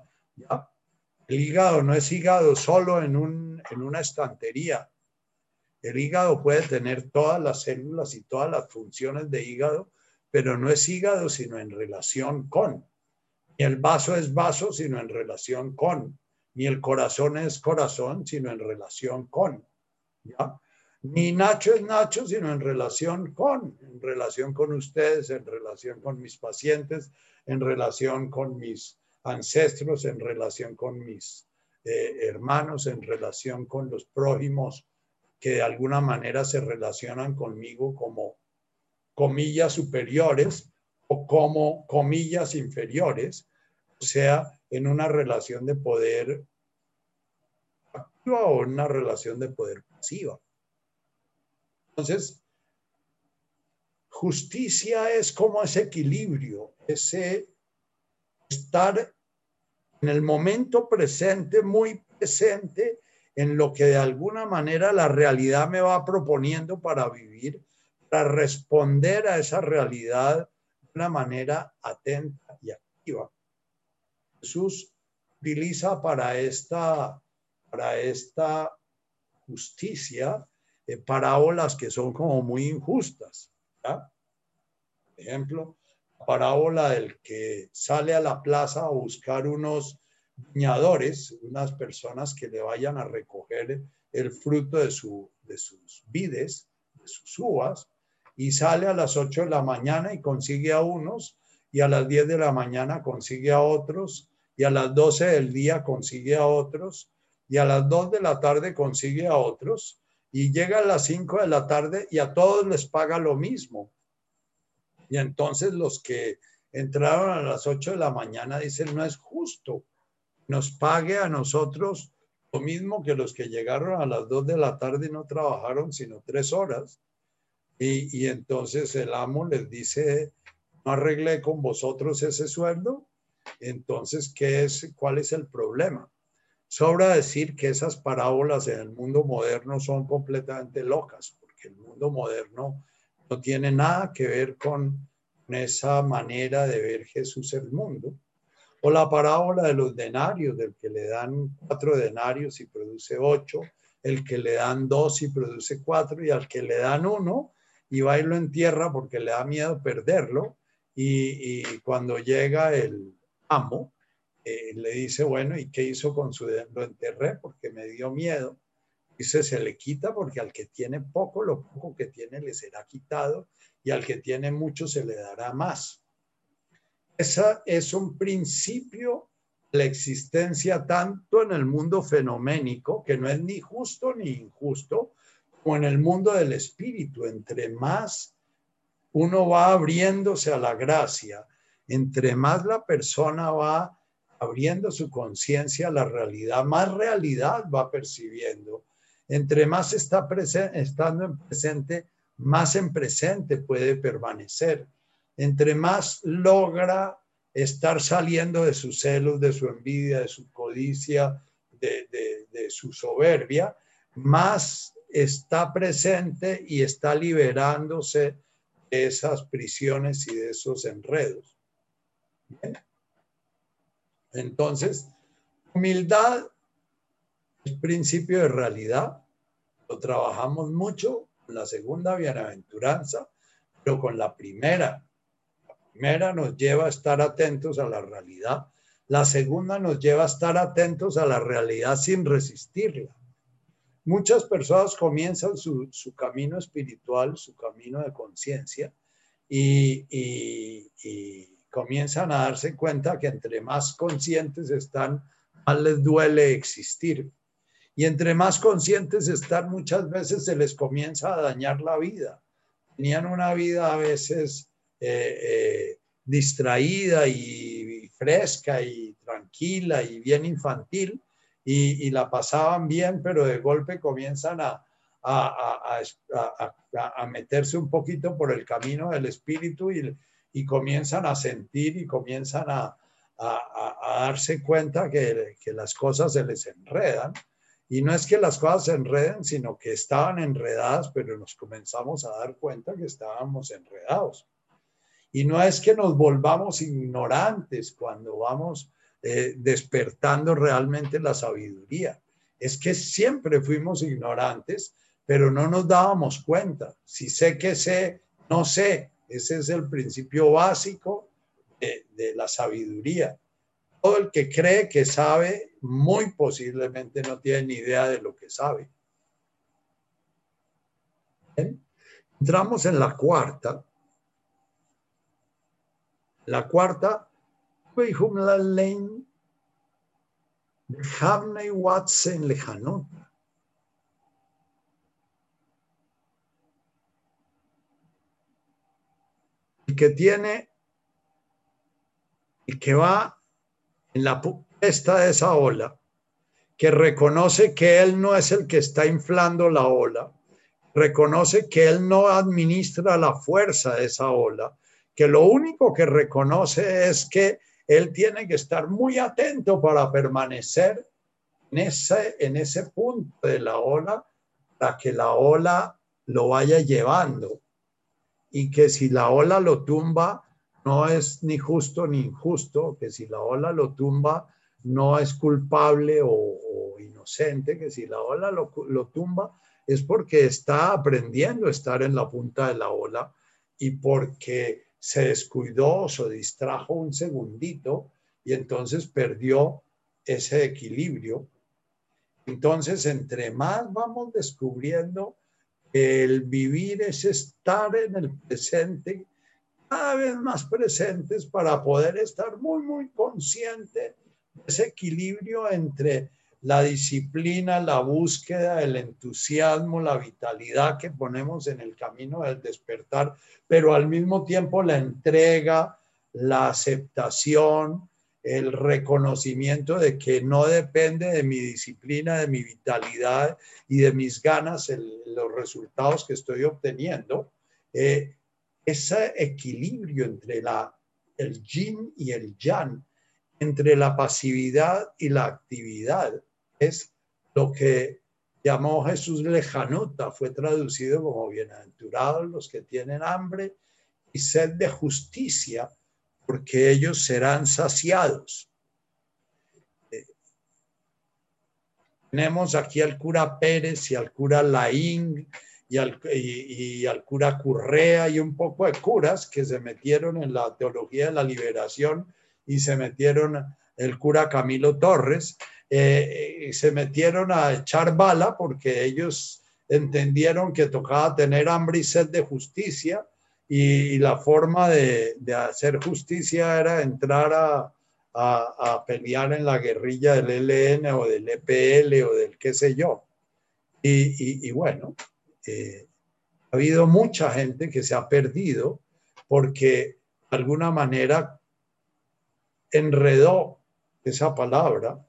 El hígado no es hígado solo en, un, en una estantería. El hígado puede tener todas las células y todas las funciones de hígado, pero no es hígado, sino en relación con. Ni el vaso es vaso, sino en relación con. Ni el corazón es corazón, sino en relación con. ¿ya? Ni Nacho es Nacho, sino en relación con, en relación con ustedes, en relación con mis pacientes, en relación con mis ancestros, en relación con mis eh, hermanos, en relación con los prójimos que de alguna manera se relacionan conmigo como comillas superiores o como comillas inferiores, o sea, en una relación de poder activa o en una relación de poder pasiva. Entonces, justicia es como ese equilibrio, ese estar en el momento presente, muy presente, en lo que de alguna manera la realidad me va proponiendo para vivir, para responder a esa realidad una manera atenta y activa. Jesús utiliza para esta, para esta justicia eh, parábolas que son como muy injustas. Por ejemplo, la parábola del que sale a la plaza a buscar unos viñadores, unas personas que le vayan a recoger el fruto de, su, de sus vides, de sus uvas, y sale a las 8 de la mañana y consigue a unos, y a las 10 de la mañana consigue a otros, y a las 12 del día consigue a otros, y a las 2 de la tarde consigue a otros, y llega a las 5 de la tarde y a todos les paga lo mismo. Y entonces los que entraron a las 8 de la mañana dicen, no es justo, nos pague a nosotros lo mismo que los que llegaron a las 2 de la tarde y no trabajaron sino tres horas. Y, entonces el amo les dice, no arreglé con vosotros ese sueldo, entonces, ¿qué es, ¿cuál es el problema? Sobra decir que esas parábolas en el mundo moderno son completamente locas, porque el mundo moderno no tiene nada que ver con esa manera de ver Jesús el mundo. O la parábola de los denarios, del que le dan cuatro denarios y produce ocho, el que le dan dos y produce cuatro, y al que le dan uno y va y lo entierra porque le da miedo perderlo. Y, cuando llega el amo, eh, le dice, bueno, ¿y qué hizo con su Lo enterré porque me dio miedo. Dice, se le quita porque al que tiene poco, lo poco que tiene le será quitado y al que tiene mucho se le dará más. Esa es un principio de la existencia tanto en el mundo fenoménico, que no es ni justo ni injusto, como en el mundo del espíritu. Entre más uno va abriéndose a la gracia, entre más la persona va abriendo su conciencia a la realidad, más realidad va percibiendo. Entre más está estando en presente, más en presente puede permanecer. Entre más logra estar saliendo de sus celos, de su envidia, de su codicia, de su soberbia, más está presente y está liberándose de esas prisiones y de esos enredos. Entonces, humildad es principio de realidad. Lo trabajamos mucho con la segunda bienaventuranza, pero con la primera. La primera nos lleva a estar atentos a la realidad. La segunda nos lleva a estar atentos a la realidad sin resistirla. Muchas personas comienzan su, camino espiritual, su camino de conciencia y, comienzan a darse cuenta que entre más conscientes están, más les duele existir. Y entre más conscientes están, muchas veces se les comienza a dañar la vida. Tenían una vida a veces eh, eh, distraída y, fresca y tranquila y bien infantil y, la pasaban bien, pero de golpe comienzan a, a, a, meterse un poquito por el camino del espíritu y, y comienzan a sentir y comienzan a, darse cuenta que, las cosas se les enredan. Y no es que las cosas se enreden, sino que estaban enredadas, pero nos comenzamos a dar cuenta que estábamos enredados. Y no es que nos volvamos ignorantes cuando vamos eh, despertando realmente la sabiduría. Es que siempre fuimos ignorantes, pero no nos dábamos cuenta. Si sé que sé, no sé, Ese es el principio básico de, la sabiduría. Todo el que cree que sabe, muy posiblemente no tiene ni idea de lo que sabe. Entramos en la cuarta. La cuarta, la lane de Watson lejano. El que tiene, el que va en la puesta de esa ola, que reconoce que él no es el que está inflando la ola, reconoce que él no administra la fuerza de esa ola, que lo único que reconoce es que él tiene que estar muy atento para permanecer en ese, en ese punto de la ola, para que la ola lo vaya llevando. Y que si la ola lo tumba, no es ni justo ni injusto, que si la ola lo tumba, no es culpable o, inocente, que si la ola lo, lo tumba, es porque está aprendiendo a estar en la punta de la ola y porque se descuidó o se distrajo un segundito y entonces perdió ese equilibrio. Entonces, entre más vamos descubriendo que el vivir es estar en el presente, cada vez más presentes para poder estar muy, muy consciente de ese equilibrio entre la disciplina, la búsqueda, el entusiasmo, la vitalidad que ponemos en el camino del despertar, pero al mismo tiempo la entrega, la aceptación, el reconocimiento de que no depende de mi disciplina, de mi vitalidad y de mis ganas los resultados que estoy obteniendo. Eh, ese equilibrio entre la, el yin y el yang, entre la pasividad y la actividad, es lo que llamó Jesús lejanuta, fue traducido como bienaventurados los que tienen hambre y sed de justicia, porque ellos serán saciados. Eh, tenemos aquí al cura Pérez y al cura Laín y al, y al cura Currea y un poco de curas que se metieron en la teología de la liberación y se metieron el cura Camilo Torres eh, se metieron a echar bala porque ellos entendieron que tocaba tener hambre y sed de justicia y, la forma de, hacer justicia era entrar a, pelear en la guerrilla del ELN o del EPL o del qué sé yo. Y, bueno, eh, ha habido mucha gente que se ha perdido porque de alguna manera enredó esa palabra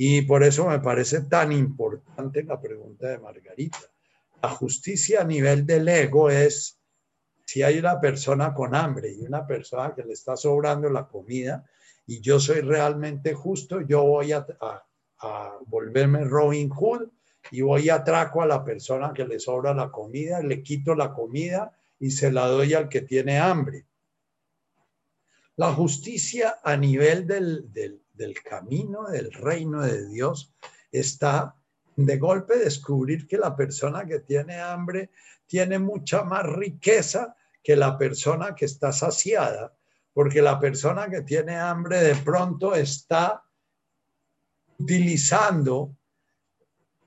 y por eso me parece tan importante la pregunta de Margarita. La justicia a nivel del ego es si hay una persona con hambre y una persona que le está sobrando la comida y yo soy realmente justo, yo voy a, volverme Robin Hood y voy a atraco a la persona que le sobra la comida, le quito la comida y se la doy al que tiene hambre. La justicia a nivel del, del, del camino del reino de Dios está de golpe descubrir que la persona que tiene hambre tiene mucha más riqueza que la persona que está saciada, porque la persona que tiene hambre de pronto está utilizando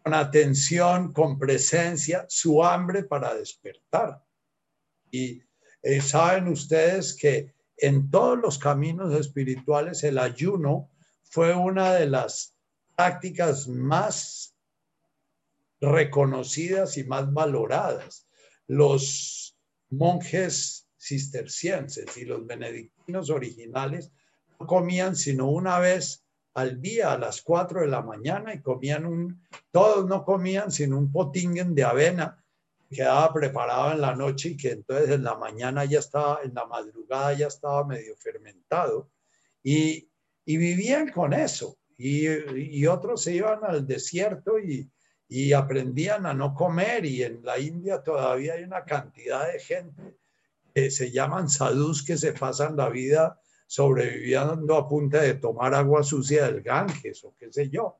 con atención, con presencia, su hambre para despertar. Y eh, saben ustedes que en todos los caminos espirituales el ayuno fue una de las prácticas más reconocidas y más valoradas. Los monjes cistercienses y los benedictinos originales no comían sino una vez al día a las 4 de la mañana y comían un, todos no comían sino un potingen de avena que quedaba preparado en la noche y que entonces en la mañana ya estaba, en la madrugada ya estaba medio fermentado. Y y vivían con eso. Y, otros se iban al desierto y, aprendían a no comer. Y en la India todavía hay una cantidad de gente que se llaman sadhus que se pasan la vida sobreviviendo a punta de tomar agua sucia del Ganges o qué sé yo.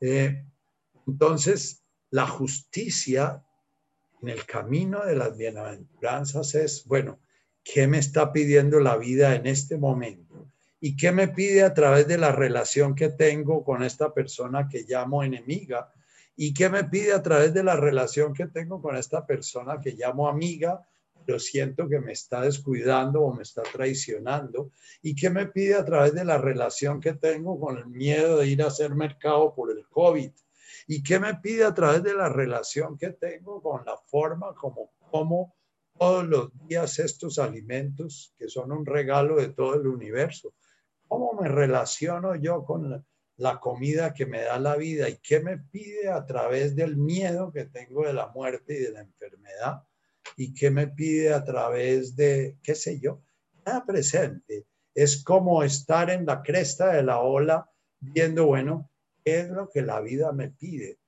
Eh, entonces, la justicia en el camino de las bienaventuranzas es, bueno, qué me está pidiendo la vida en este momento y qué me pide a través de la relación que tengo con esta persona que llamo enemiga y qué me pide a través de la relación que tengo con esta persona que llamo amiga, pero siento que me está descuidando o me está traicionando. Y qué me pide a través de la relación que tengo con el miedo de ir a hacer mercado por el COVID y qué me pide a través de la relación que tengo con la forma como como todos los días estos alimentos que son un regalo de todo el universo. ¿Cómo me relaciono yo con la, comida que me da la vida y qué me pide a través del miedo que tengo de la muerte y de la enfermedad? ¿Y qué me pide a través de, qué sé yo, nada presente? Es como estar en la cresta de la ola viendo, bueno, ¿qué es lo que la vida me pide?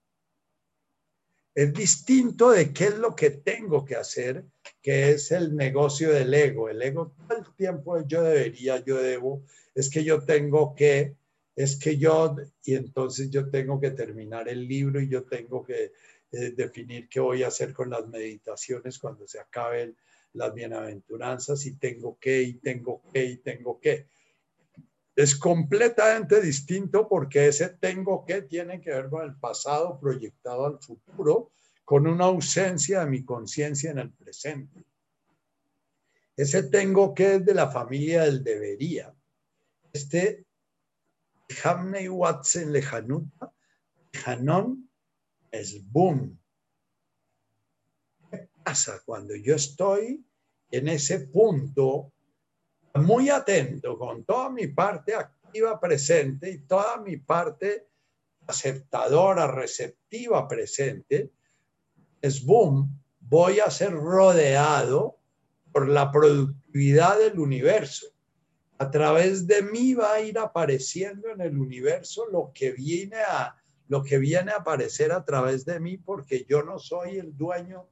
Es distinto de qué es lo que tengo que hacer, que es el negocio del ego. El ego todo el tiempo yo debería, yo debo, es que yo tengo que, es que yo, y entonces yo tengo que terminar el libro y yo tengo que eh, definir qué voy a hacer con las meditaciones cuando se acaben las bienaventuranzas y tengo que, y tengo que, y tengo que. Es completamente distinto porque ese tengo que tiene que ver con el pasado proyectado al futuro, con una ausencia de mi conciencia en el presente. Ese tengo que es de la familia del debería. Este Hamney Watson Lejanuta, Hanon es boom. ¿Qué pasa cuando yo estoy en ese punto muy atento con toda mi parte activa presente y toda mi parte aceptadora, receptiva presente, es boom, voy a ser rodeado por la productividad del universo. A través de mí va a ir apareciendo en el universo lo que viene a lo que viene a aparecer a través de mí porque yo no soy el dueño,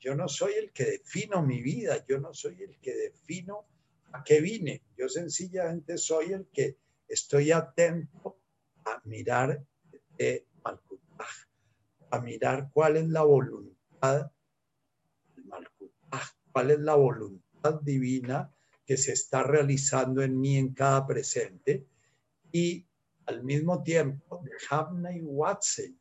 yo no soy el que defino mi vida, yo no soy el que defino ¿A qué vine? Yo sencillamente soy el que estoy atento a mirar de a mirar cuál es la voluntad cuál es la voluntad divina que se está realizando en mí en cada presente y al mismo tiempo y Watson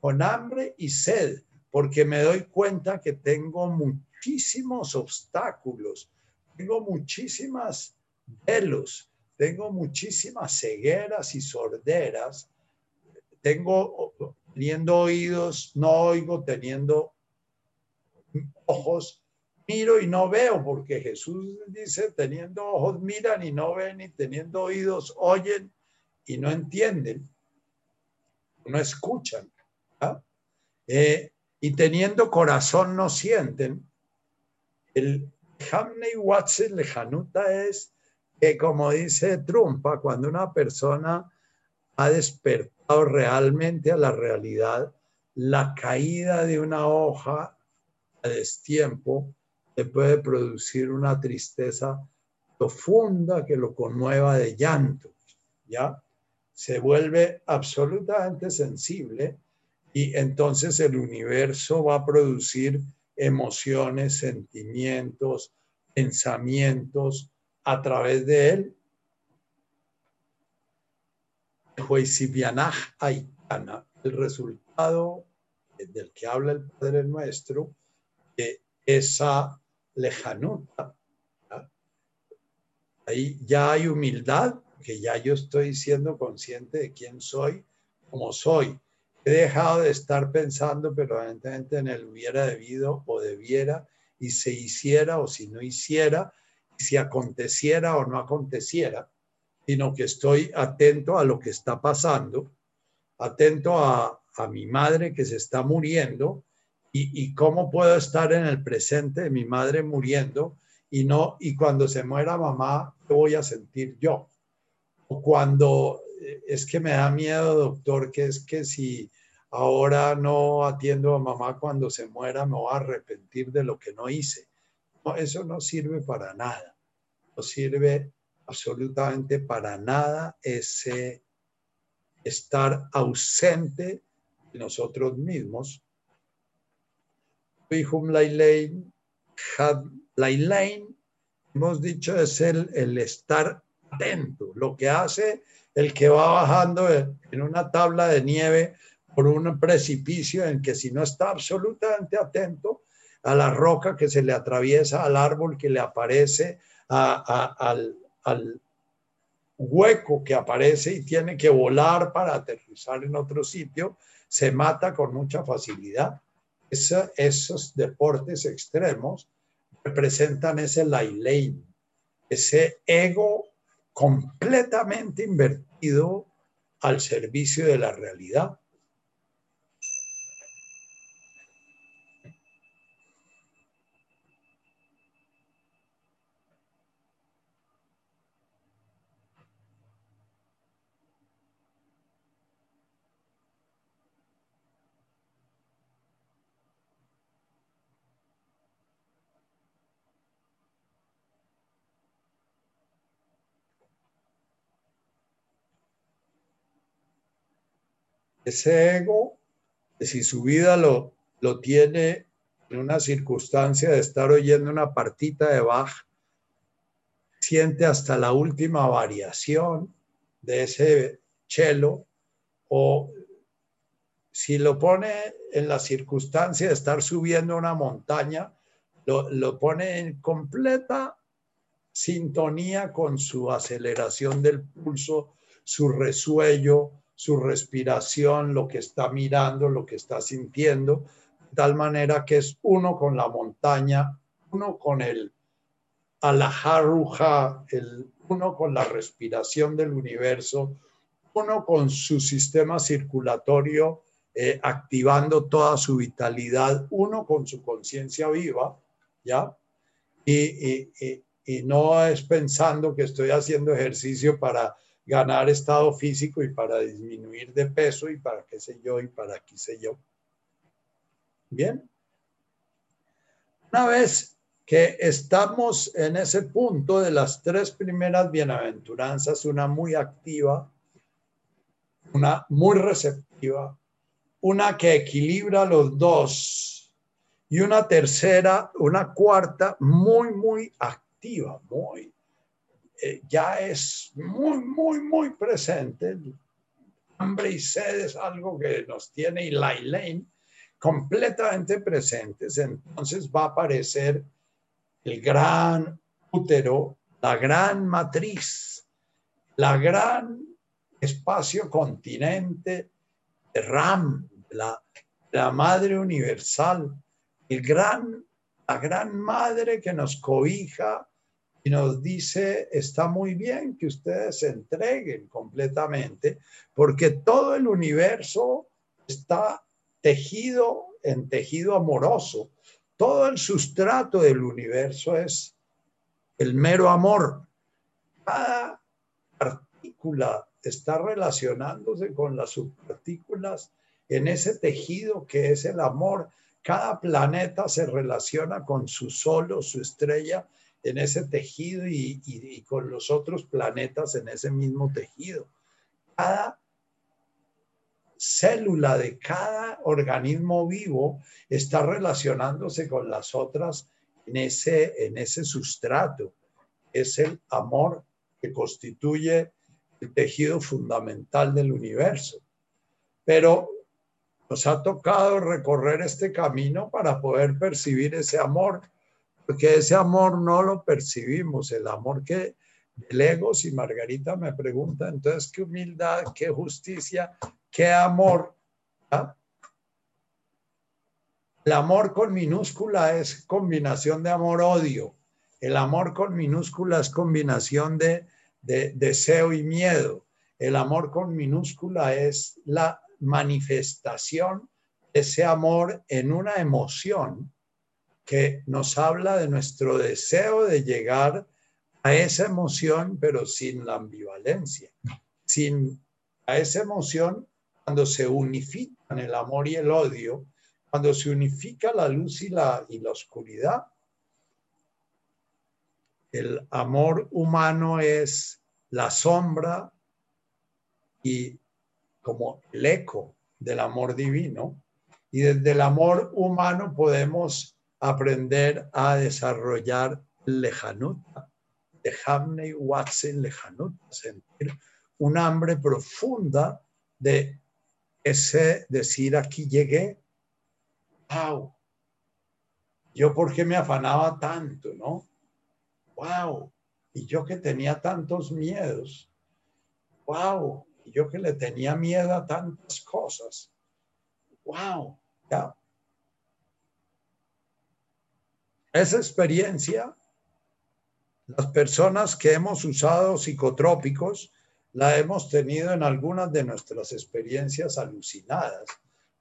con hambre y sed porque me doy cuenta que tengo muchísimos obstáculos tengo muchísimas velos, tengo muchísimas cegueras y sorderas, tengo teniendo oídos, no oigo, teniendo ojos, miro y no veo, porque Jesús dice, teniendo ojos miran y no ven, y teniendo oídos oyen y no entienden, no escuchan. Eh, y teniendo corazón no sienten. El, Hamney Watson lejanuta es que, como dice Trumpa, cuando una persona ha despertado realmente a la realidad, la caída de una hoja a destiempo le puede producir una tristeza profunda que lo conmueva de llanto, ¿ya? Se vuelve absolutamente sensible y entonces el universo va a producir emociones, sentimientos, pensamientos a través de él. El resultado del que habla el Padre Nuestro, de esa lejanuta. Ahí ya hay humildad, que ya yo estoy siendo consciente de quién soy, como soy he dejado de estar pensando permanentemente en el hubiera debido o debiera y se hiciera o si no hiciera, si aconteciera o no aconteciera, sino que estoy atento a lo que está pasando, atento a, mi madre que se está muriendo y, y, cómo puedo estar en el presente de mi madre muriendo y no y cuando se muera mamá qué voy a sentir yo cuando es que me da miedo, doctor, que es que si ahora no atiendo a mamá cuando se muera, me voy a arrepentir de lo que no hice. No, eso no sirve para nada. No sirve absolutamente para nada ese estar ausente de nosotros mismos. hemos dicho, es el, el estar atento, lo que hace el que va bajando en una tabla de nieve por un precipicio en que si no está absolutamente atento a la roca que se le atraviesa, al árbol que le aparece, al, hueco que aparece y tiene que volar para aterrizar en otro sitio, se mata con mucha facilidad. esos deportes extremos representan ese Lailein, ese ego completamente invertido al servicio de la realidad. Ese ego, si su vida lo, lo tiene en una circunstancia de estar oyendo una partita de Bach, siente hasta la última variación de ese cello, o si lo pone en la circunstancia de estar subiendo una montaña, lo, lo pone en completa sintonía con su aceleración del pulso, su resuello, su respiración, lo que está mirando, lo que está sintiendo, de tal manera que es uno con la montaña, uno con el alajaruja, el, uno con la respiración del universo, uno con su sistema circulatorio eh, activando toda su vitalidad, uno con su conciencia viva, ¿ya? y, y no es pensando que estoy haciendo ejercicio para ganar estado físico y para disminuir de peso y para qué sé yo y para qué sé yo. Bien. Una vez que estamos en ese punto de las tres primeras bienaventuranzas, una muy activa, una muy receptiva, una que equilibra los dos y una tercera, una cuarta muy, muy activa, muy eh, ya es muy, muy, muy presente. Hambre y sed es algo que nos tiene y la Elaine completamente presentes. Entonces va a aparecer el gran útero, la gran matriz, la gran espacio continente Ram, la, la madre universal, el gran, la gran madre que nos cobija y nos dice, está muy bien que ustedes se entreguen completamente, porque todo el universo está tejido en tejido amoroso. Todo el sustrato del universo es el mero amor. Cada partícula está relacionándose con las subpartículas en ese tejido que es el amor. Cada planeta se relaciona con su sol o su estrella en ese tejido y, con los otros planetas en ese mismo tejido. Cada célula de cada organismo vivo está relacionándose con las otras en ese, en ese sustrato. Es el amor que constituye el tejido fundamental del universo. Pero nos ha tocado recorrer este camino para poder percibir ese amor porque ese amor no lo percibimos, el amor que del ego, si Margarita me pregunta, entonces qué humildad, qué justicia, qué amor. El amor con minúscula es combinación de amor-odio. El amor con minúscula es combinación de, de deseo y miedo. El amor con minúscula es la manifestación de ese amor en una emoción que nos habla de nuestro deseo de llegar a esa emoción, pero sin la ambivalencia, sin a esa emoción cuando se unifican el amor y el odio, cuando se unifica la luz y la, y la oscuridad. El amor humano es la sombra y como el eco del amor divino. Y desde el amor humano podemos aprender a desarrollar lejanuta, de Hamney Watson Lejanut, sentir un hambre profunda de ese decir aquí llegué. ¡Wow! Yo por qué me afanaba tanto, ¿no? ¡Wow! Y yo que tenía tantos miedos. ¡Wow! Y yo que le tenía miedo a tantas cosas. ¡Wow! Ya. Esa experiencia, las personas que hemos usado psicotrópicos, la hemos tenido en algunas de nuestras experiencias alucinadas,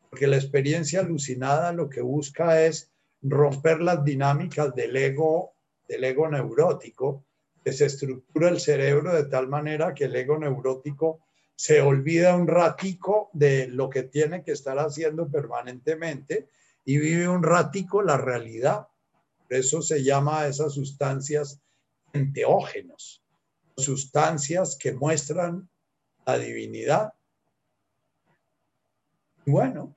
porque la experiencia alucinada lo que busca es romper las dinámicas del ego, del ego neurótico, que se estructura el cerebro de tal manera que el ego neurótico se olvida un ratico de lo que tiene que estar haciendo permanentemente y vive un ratico la realidad. Eso se llama a esas sustancias enteógenos sustancias que muestran la divinidad. Bueno,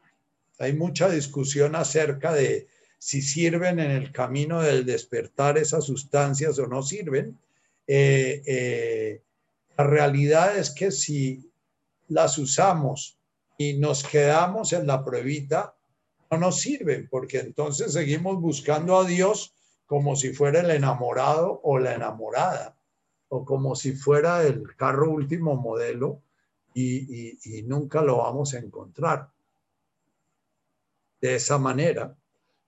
hay mucha discusión acerca de si sirven en el camino del despertar esas sustancias o no sirven. Eh, eh, la realidad es que si las usamos y nos quedamos en la pruebita, no nos sirven, porque entonces seguimos buscando a Dios como si fuera el enamorado o la enamorada o como si fuera el carro último modelo y, nunca lo vamos a encontrar de esa manera.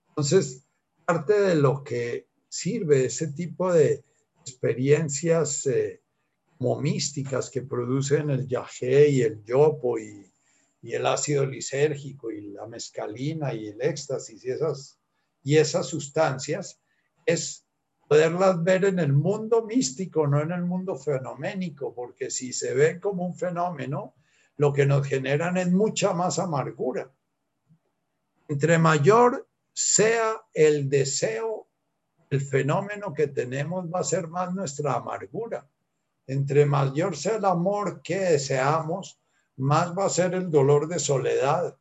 Entonces, parte de lo que sirve ese tipo de experiencias eh, como místicas que producen el yagé y el yopo y, y, el ácido lisérgico y la mescalina y el éxtasis y esas, y esas sustancias es poderlas ver en el mundo místico, no en el mundo fenoménico, porque si se ven como un fenómeno, lo que nos generan es mucha más amargura. Entre mayor sea el deseo, el fenómeno que tenemos va a ser más nuestra amargura. Entre mayor sea el amor que deseamos, más va a ser el dolor de soledad.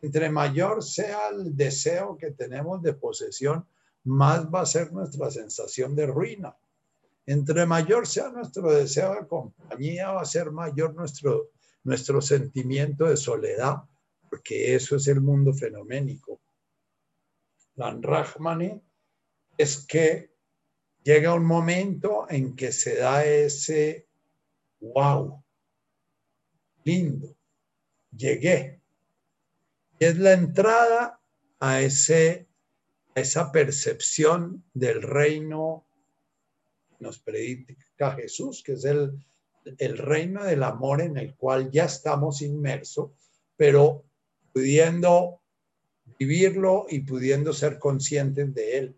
Entre mayor sea el deseo que tenemos de posesión, más va a ser nuestra sensación de ruina. Entre mayor sea nuestro deseo de compañía, va a ser mayor nuestro, nuestro sentimiento de soledad, porque eso es el mundo fenoménico. Lan Rahmani es que llega un momento en que se da ese wow, lindo, llegué. Y es la entrada a ese esa percepción del reino nos predica Jesús, que es el, el reino del amor en el cual ya estamos inmersos, pero pudiendo vivirlo y pudiendo ser conscientes de él.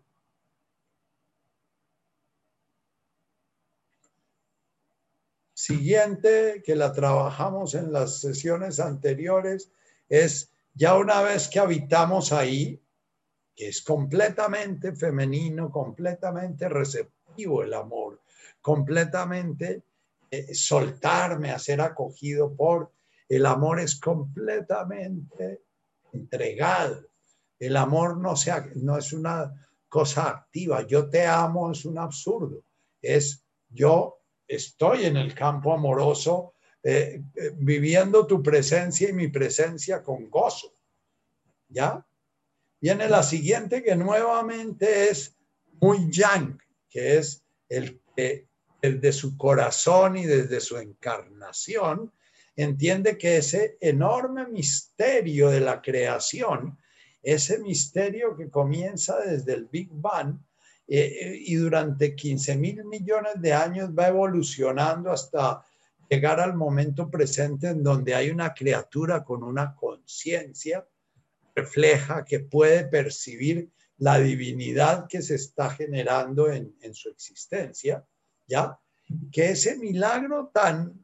Siguiente, que la trabajamos en las sesiones anteriores, es ya una vez que habitamos ahí, que es completamente femenino, completamente receptivo el amor, completamente eh, soltarme a ser acogido por. El amor es completamente entregado. El amor no, sea, no es una cosa activa. Yo te amo es un absurdo. Es yo estoy en el campo amoroso eh, eh, viviendo tu presencia y mi presencia con gozo. ¿Ya? Viene la siguiente que nuevamente es muy yang, que es el, el de su corazón y desde su encarnación, entiende que ese enorme misterio de la creación, ese misterio que comienza desde el Big Bang eh, y durante 15 mil millones de años va evolucionando hasta llegar al momento presente en donde hay una criatura con una conciencia refleja, que puede percibir la divinidad que se está generando en, su existencia, ¿ya? Que ese milagro tan,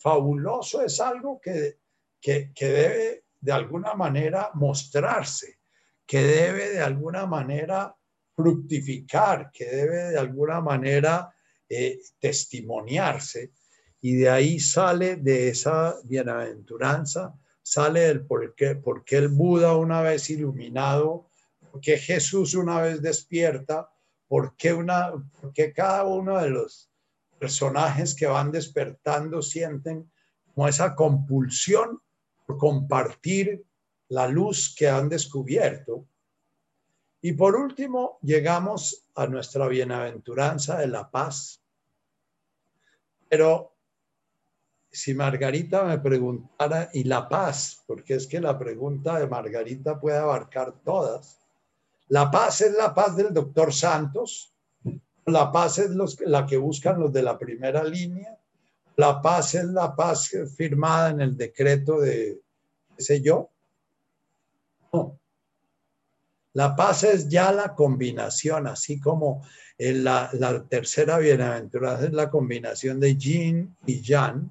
fabuloso es algo que, que, debe de alguna manera mostrarse, que debe de alguna manera fructificar, que debe de alguna manera eh, testimoniarse. Y de ahí sale de esa bienaventuranza sale del por qué, por qué el Buda una vez iluminado, por qué Jesús una vez despierta, por qué, una, por cada uno de los personajes que van despertando sienten como esa compulsión por compartir la luz que han descubierto. Y por último, llegamos a nuestra bienaventuranza de la paz. Pero si Margarita me preguntara, ¿y la paz? Porque es que la pregunta de Margarita puede abarcar todas. La paz es la paz del doctor Santos, la paz es la que buscan los de la primera línea, la paz es la paz firmada en el decreto de, qué sé yo. No. La paz es ya la combinación, así como en la, tercera bienaventuranza es la combinación de yin y yang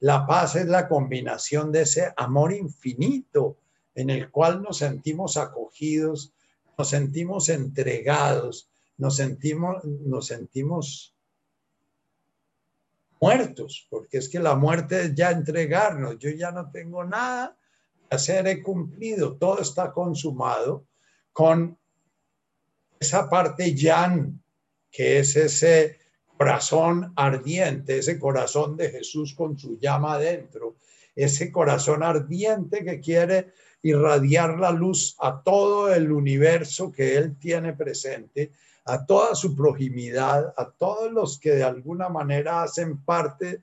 la paz es la combinación de ese amor infinito en el cual nos sentimos acogidos, nos sentimos entregados, nos sentimos, nos sentimos muertos, porque es que la muerte es ya entregarnos. Yo ya no tengo nada que hacer, he cumplido, todo está consumado con esa parte yan, que es ese corazón ardiente, ese corazón de Jesús con su llama adentro, ese corazón ardiente que quiere irradiar la luz a todo el universo que Él tiene presente, a toda su proximidad, a todos los que de alguna manera hacen parte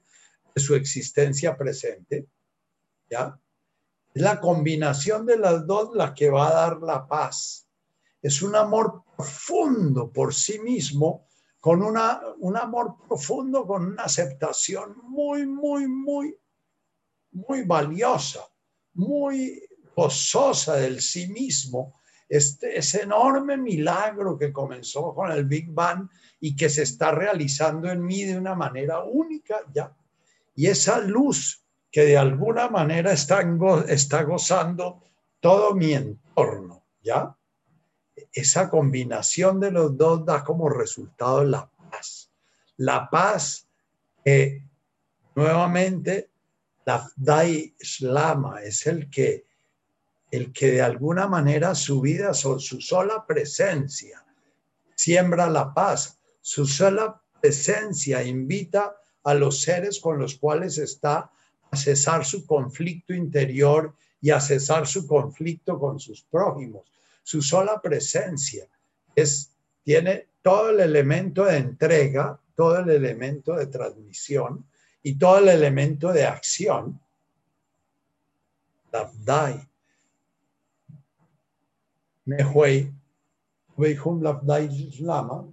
de su existencia presente. ¿Ya? Es la combinación de las dos la que va a dar la paz. Es un amor profundo por sí mismo con una, un amor profundo, con una aceptación muy, muy, muy, muy valiosa, muy gozosa del sí mismo. Este, ese enorme milagro que comenzó con el Big Bang y que se está realizando en mí de una manera única ya. Y esa luz que de alguna manera está, está gozando todo mi entorno, ¿ya? Esa combinación de los dos da como resultado la paz. La paz, nuevamente, la Dai Islama es el que, el que de alguna manera su vida, su sola presencia, siembra la paz. Su sola presencia invita a los seres con los cuales está a cesar su conflicto interior y a cesar su conflicto con sus prójimos su sola presencia es, tiene todo el elemento de entrega, todo el elemento de transmisión y todo el elemento de acción. Labdai. Mehuei, Weihum Labdai Lama,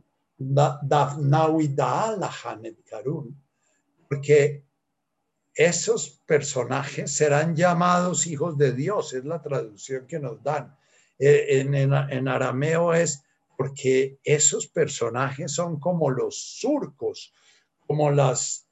Karun, porque esos personajes serán llamados hijos de Dios, es la traducción que nos dan. Eh, en, arameo es porque esos personajes son como los surcos, como las,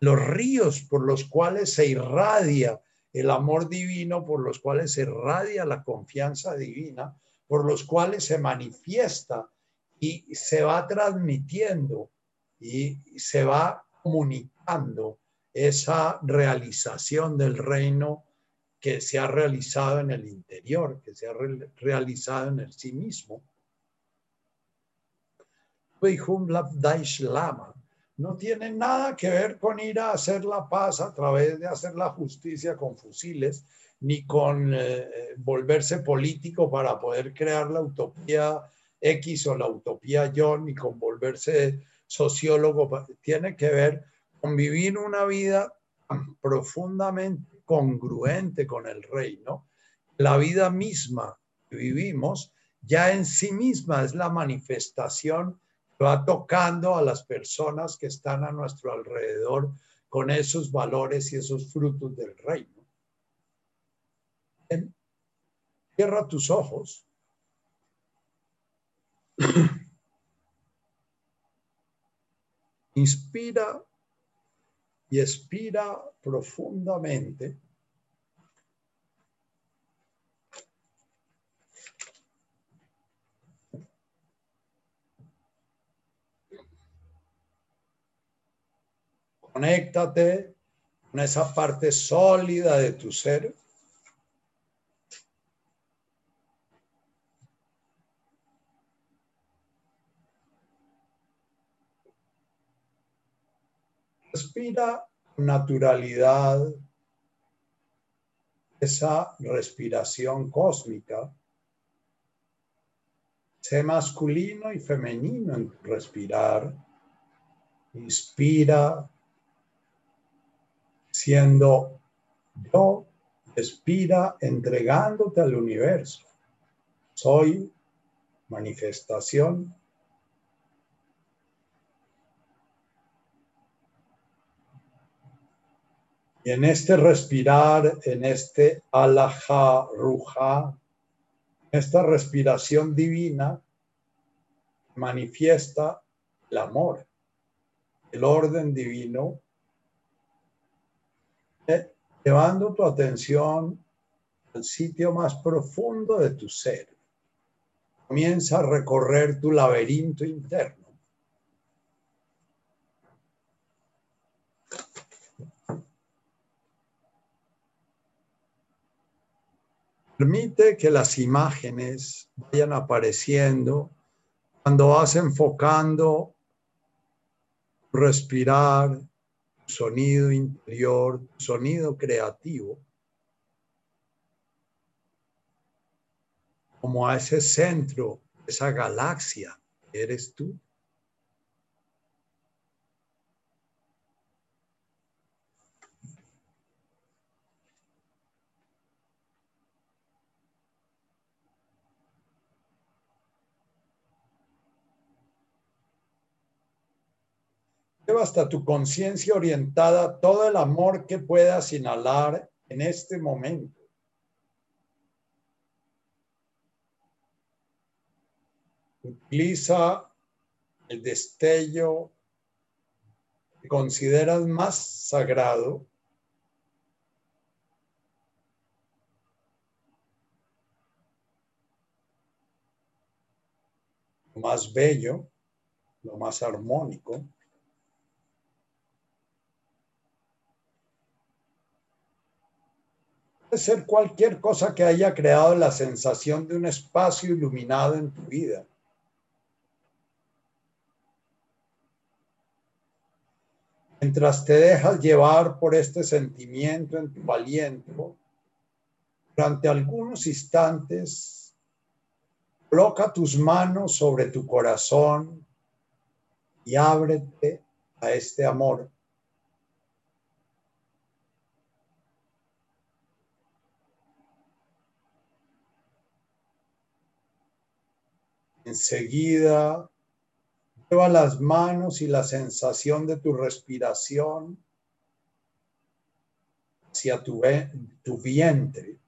los ríos por los cuales se irradia el amor divino, por los cuales se irradia la confianza divina, por los cuales se manifiesta y se va transmitiendo y se va comunicando esa realización del reino que se ha realizado en el interior, que se ha realizado en el sí mismo. No tiene nada que ver con ir a hacer la paz a través de hacer la justicia con fusiles, ni con eh, volverse político para poder crear la utopía X o la utopía yo, ni con volverse sociólogo. Tiene que ver con vivir una vida profundamente congruente con el reino, la vida misma que vivimos ya en sí misma es la manifestación que va tocando a las personas que están a nuestro alrededor con esos valores y esos frutos del reino. Cierra tus ojos. Inspira y expira profundamente. Conéctate con esa parte sólida de tu ser. Respira naturalidad esa respiración cósmica. Sé masculino y femenino en respirar. Inspira siendo yo, respira entregándote al universo. Soy manifestación Y en este respirar, en este alaja ruja, esta respiración divina, manifiesta el amor, el orden divino, eh, llevando tu atención al sitio más profundo de tu ser. Comienza a recorrer tu laberinto interno Permite que las imágenes vayan apareciendo cuando vas enfocando respirar, sonido interior, sonido creativo, como a ese centro, esa galaxia que eres tú. Hasta tu conciencia orientada todo el amor que puedas inhalar en este momento. Utiliza el destello que consideras más sagrado más bello, lo más armónico. Ser cualquier cosa que haya creado la sensación de un espacio iluminado en tu vida. Mientras te dejas llevar por este sentimiento en tu aliento, durante algunos instantes, coloca tus manos sobre tu corazón y ábrete a este amor. Enseguida, lleva las manos y la sensación de tu respiración hacia tu, tu vientre.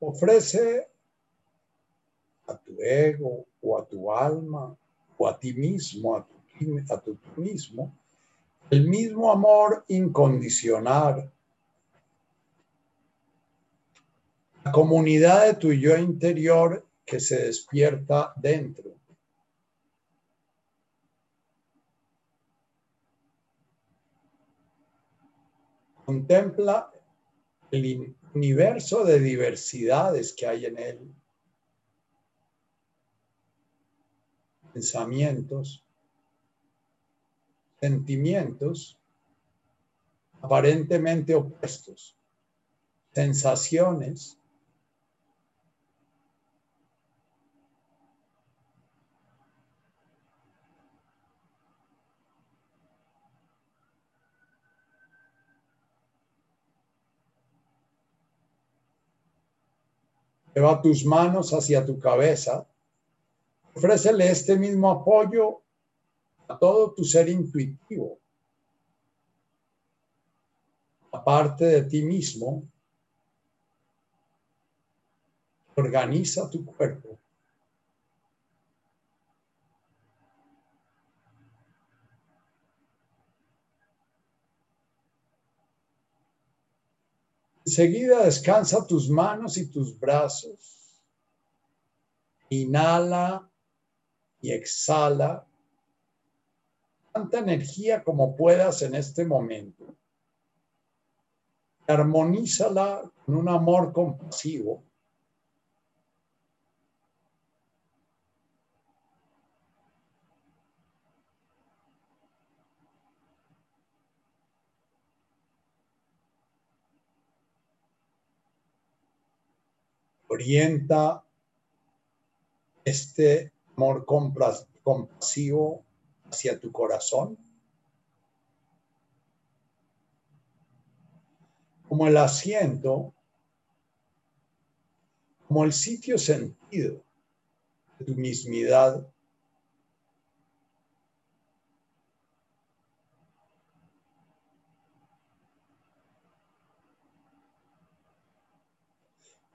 Ofrece a tu ego o a tu alma o a ti mismo, a tu, a tu mismo, el mismo amor incondicional. La comunidad de tu yo interior que se despierta dentro. Contempla el universo de diversidades que hay en él. Pensamientos, sentimientos aparentemente opuestos, sensaciones Lleva tus manos hacia tu cabeza. Ofrécele este mismo apoyo a todo tu ser intuitivo, aparte de ti mismo, organiza tu cuerpo. Enseguida descansa tus manos y tus brazos. Inhala y exhala tanta energía como puedas en este momento. Armonízala con un amor compasivo. Orienta este amor compasivo hacia tu corazón. Como el asiento, como el sitio sentido de tu mismidad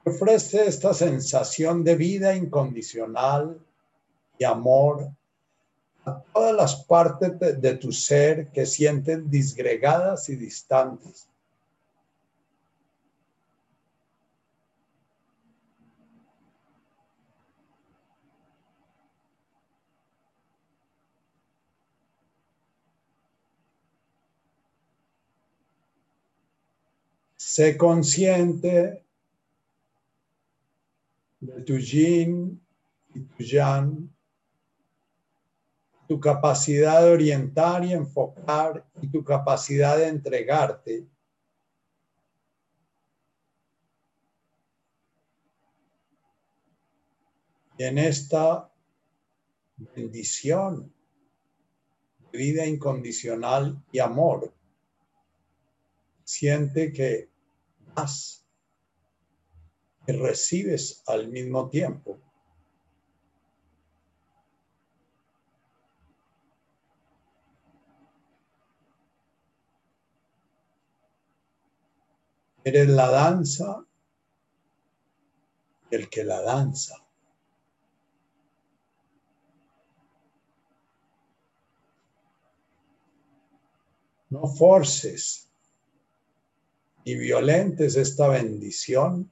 ofrece esta sensación de vida incondicional y amor a todas las partes de, tu ser que sienten disgregadas y distantes. Sé consciente de tu yin y tu yang, tu capacidad de orientar y enfocar y tu capacidad de entregarte. Y en esta bendición de vida incondicional y amor, siente que más recibes al mismo tiempo. Eres la danza, el que la danza. No forces ni violentes esta bendición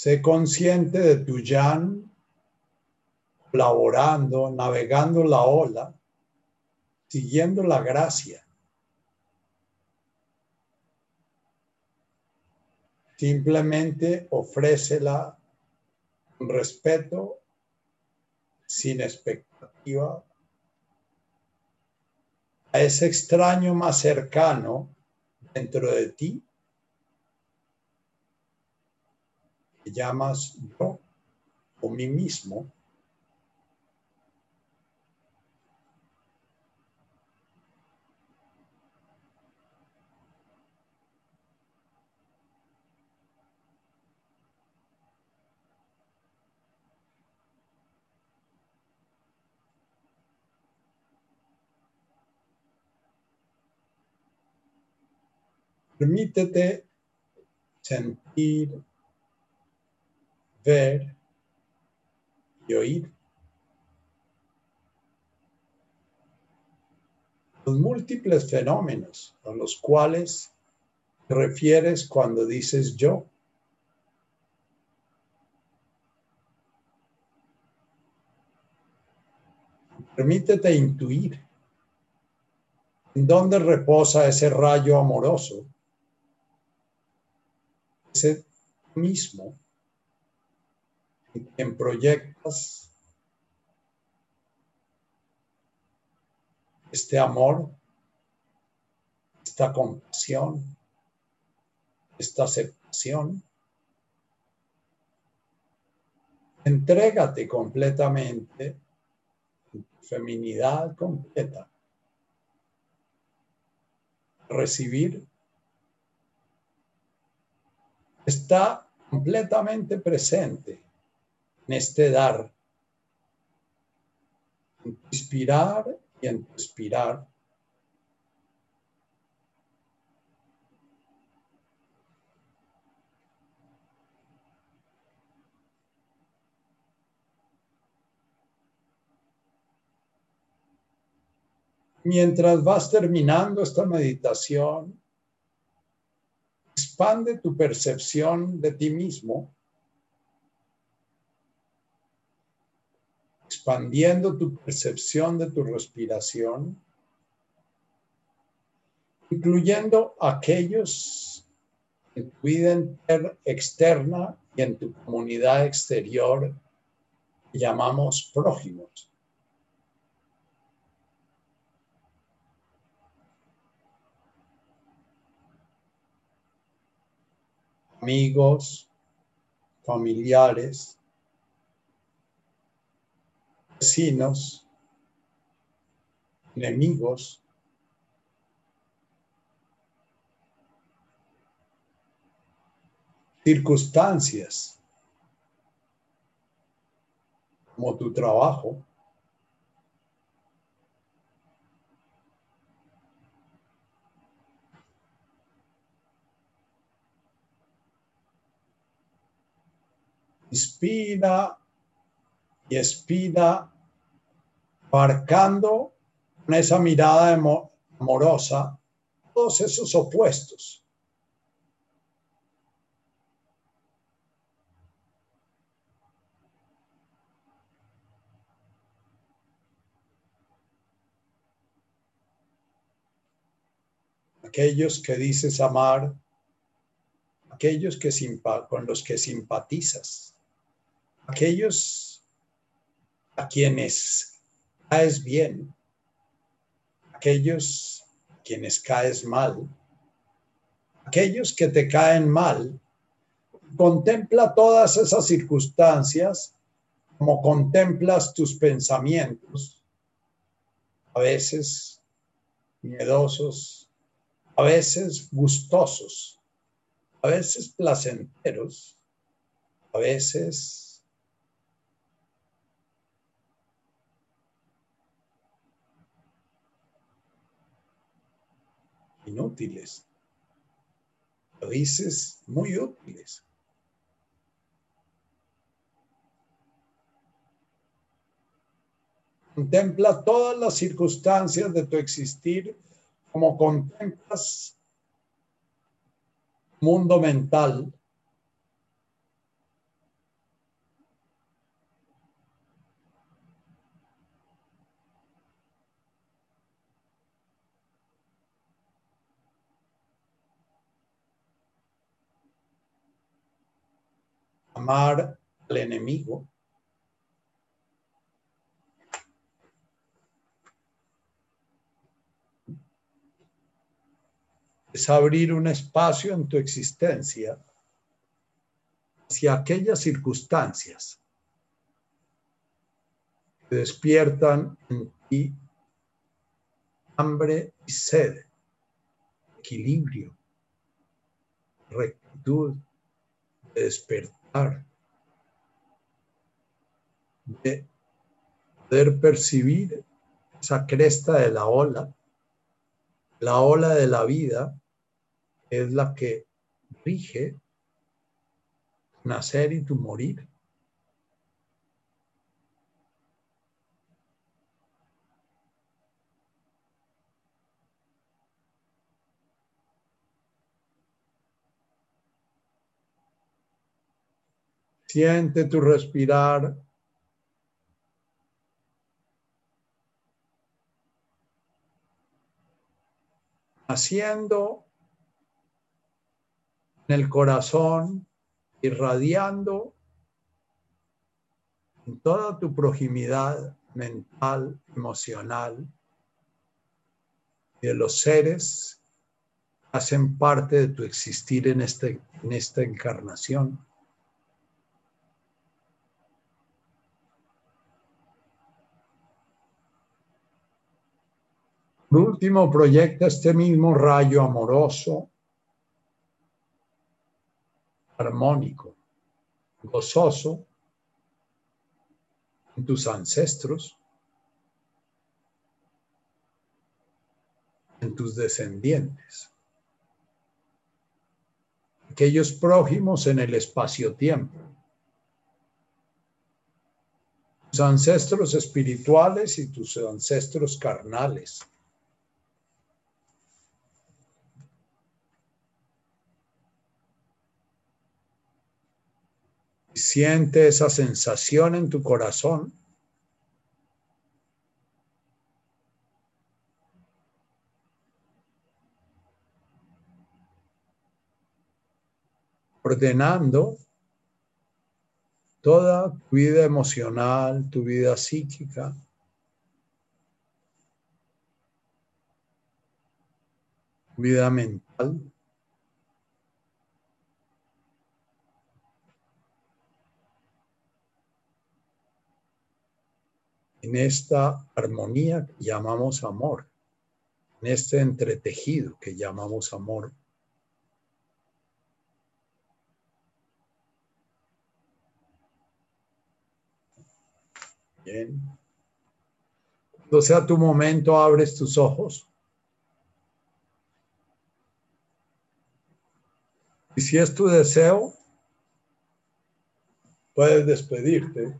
Sé consciente de tu yan, colaborando, navegando la ola, siguiendo la gracia. Simplemente ofrécela con respeto, sin expectativa, a ese extraño más cercano dentro de ti llamas yo o mí mismo, Permítete sentir ver y oír. Los múltiples fenómenos a los cuales te refieres cuando dices yo. Permítete intuir en dónde reposa ese rayo amoroso, ese mismo en proyectos este amor, esta compasión, esta aceptación. Entrégate completamente en tu feminidad completa. Recibir está completamente presente en este dar, en inspirar y en expirar. Mientras vas terminando esta meditación, expande tu percepción de ti mismo expandiendo tu percepción de tu respiración, incluyendo aquellos en tu vida externa y en tu comunidad exterior llamamos prójimos. Amigos, familiares, vecinos, enemigos, circunstancias como tu trabajo, inspira y expira, marcando con esa mirada amorosa todos esos opuestos. Aquellos que dices amar, aquellos que con los que simpatizas aquellos a quienes caes bien, aquellos a quienes caes mal, aquellos que te caen mal, contempla todas esas circunstancias como contemplas tus pensamientos, a veces miedosos, a veces gustosos, a veces placenteros, a veces inútiles. Dices muy útiles. Contempla todas las circunstancias de tu existir como contemplas mundo mental amar al enemigo. Es abrir un espacio en tu existencia hacia aquellas circunstancias que despiertan en ti hambre y sed, equilibrio, rectitud, despertar de poder percibir esa cresta de la ola, la ola de la vida es la que rige nacer y tu morir. Siente tu respirar. Haciendo en el corazón, irradiando en toda tu proximidad mental, emocional, de los seres hacen parte de tu existir en, este, en esta encarnación. Por último, proyecta este mismo rayo amoroso, armónico, gozoso en tus ancestros, en tus descendientes, aquellos prójimos en el espacio-tiempo, tus ancestros espirituales y tus ancestros carnales Siente esa sensación en tu corazón. Ordenando toda tu vida emocional, tu vida psíquica. vida mental. En esta armonía que llamamos amor, en este entretejido que llamamos amor. Bien. Cuando sea tu momento, abres tus ojos. Y si es tu deseo, puedes despedirte.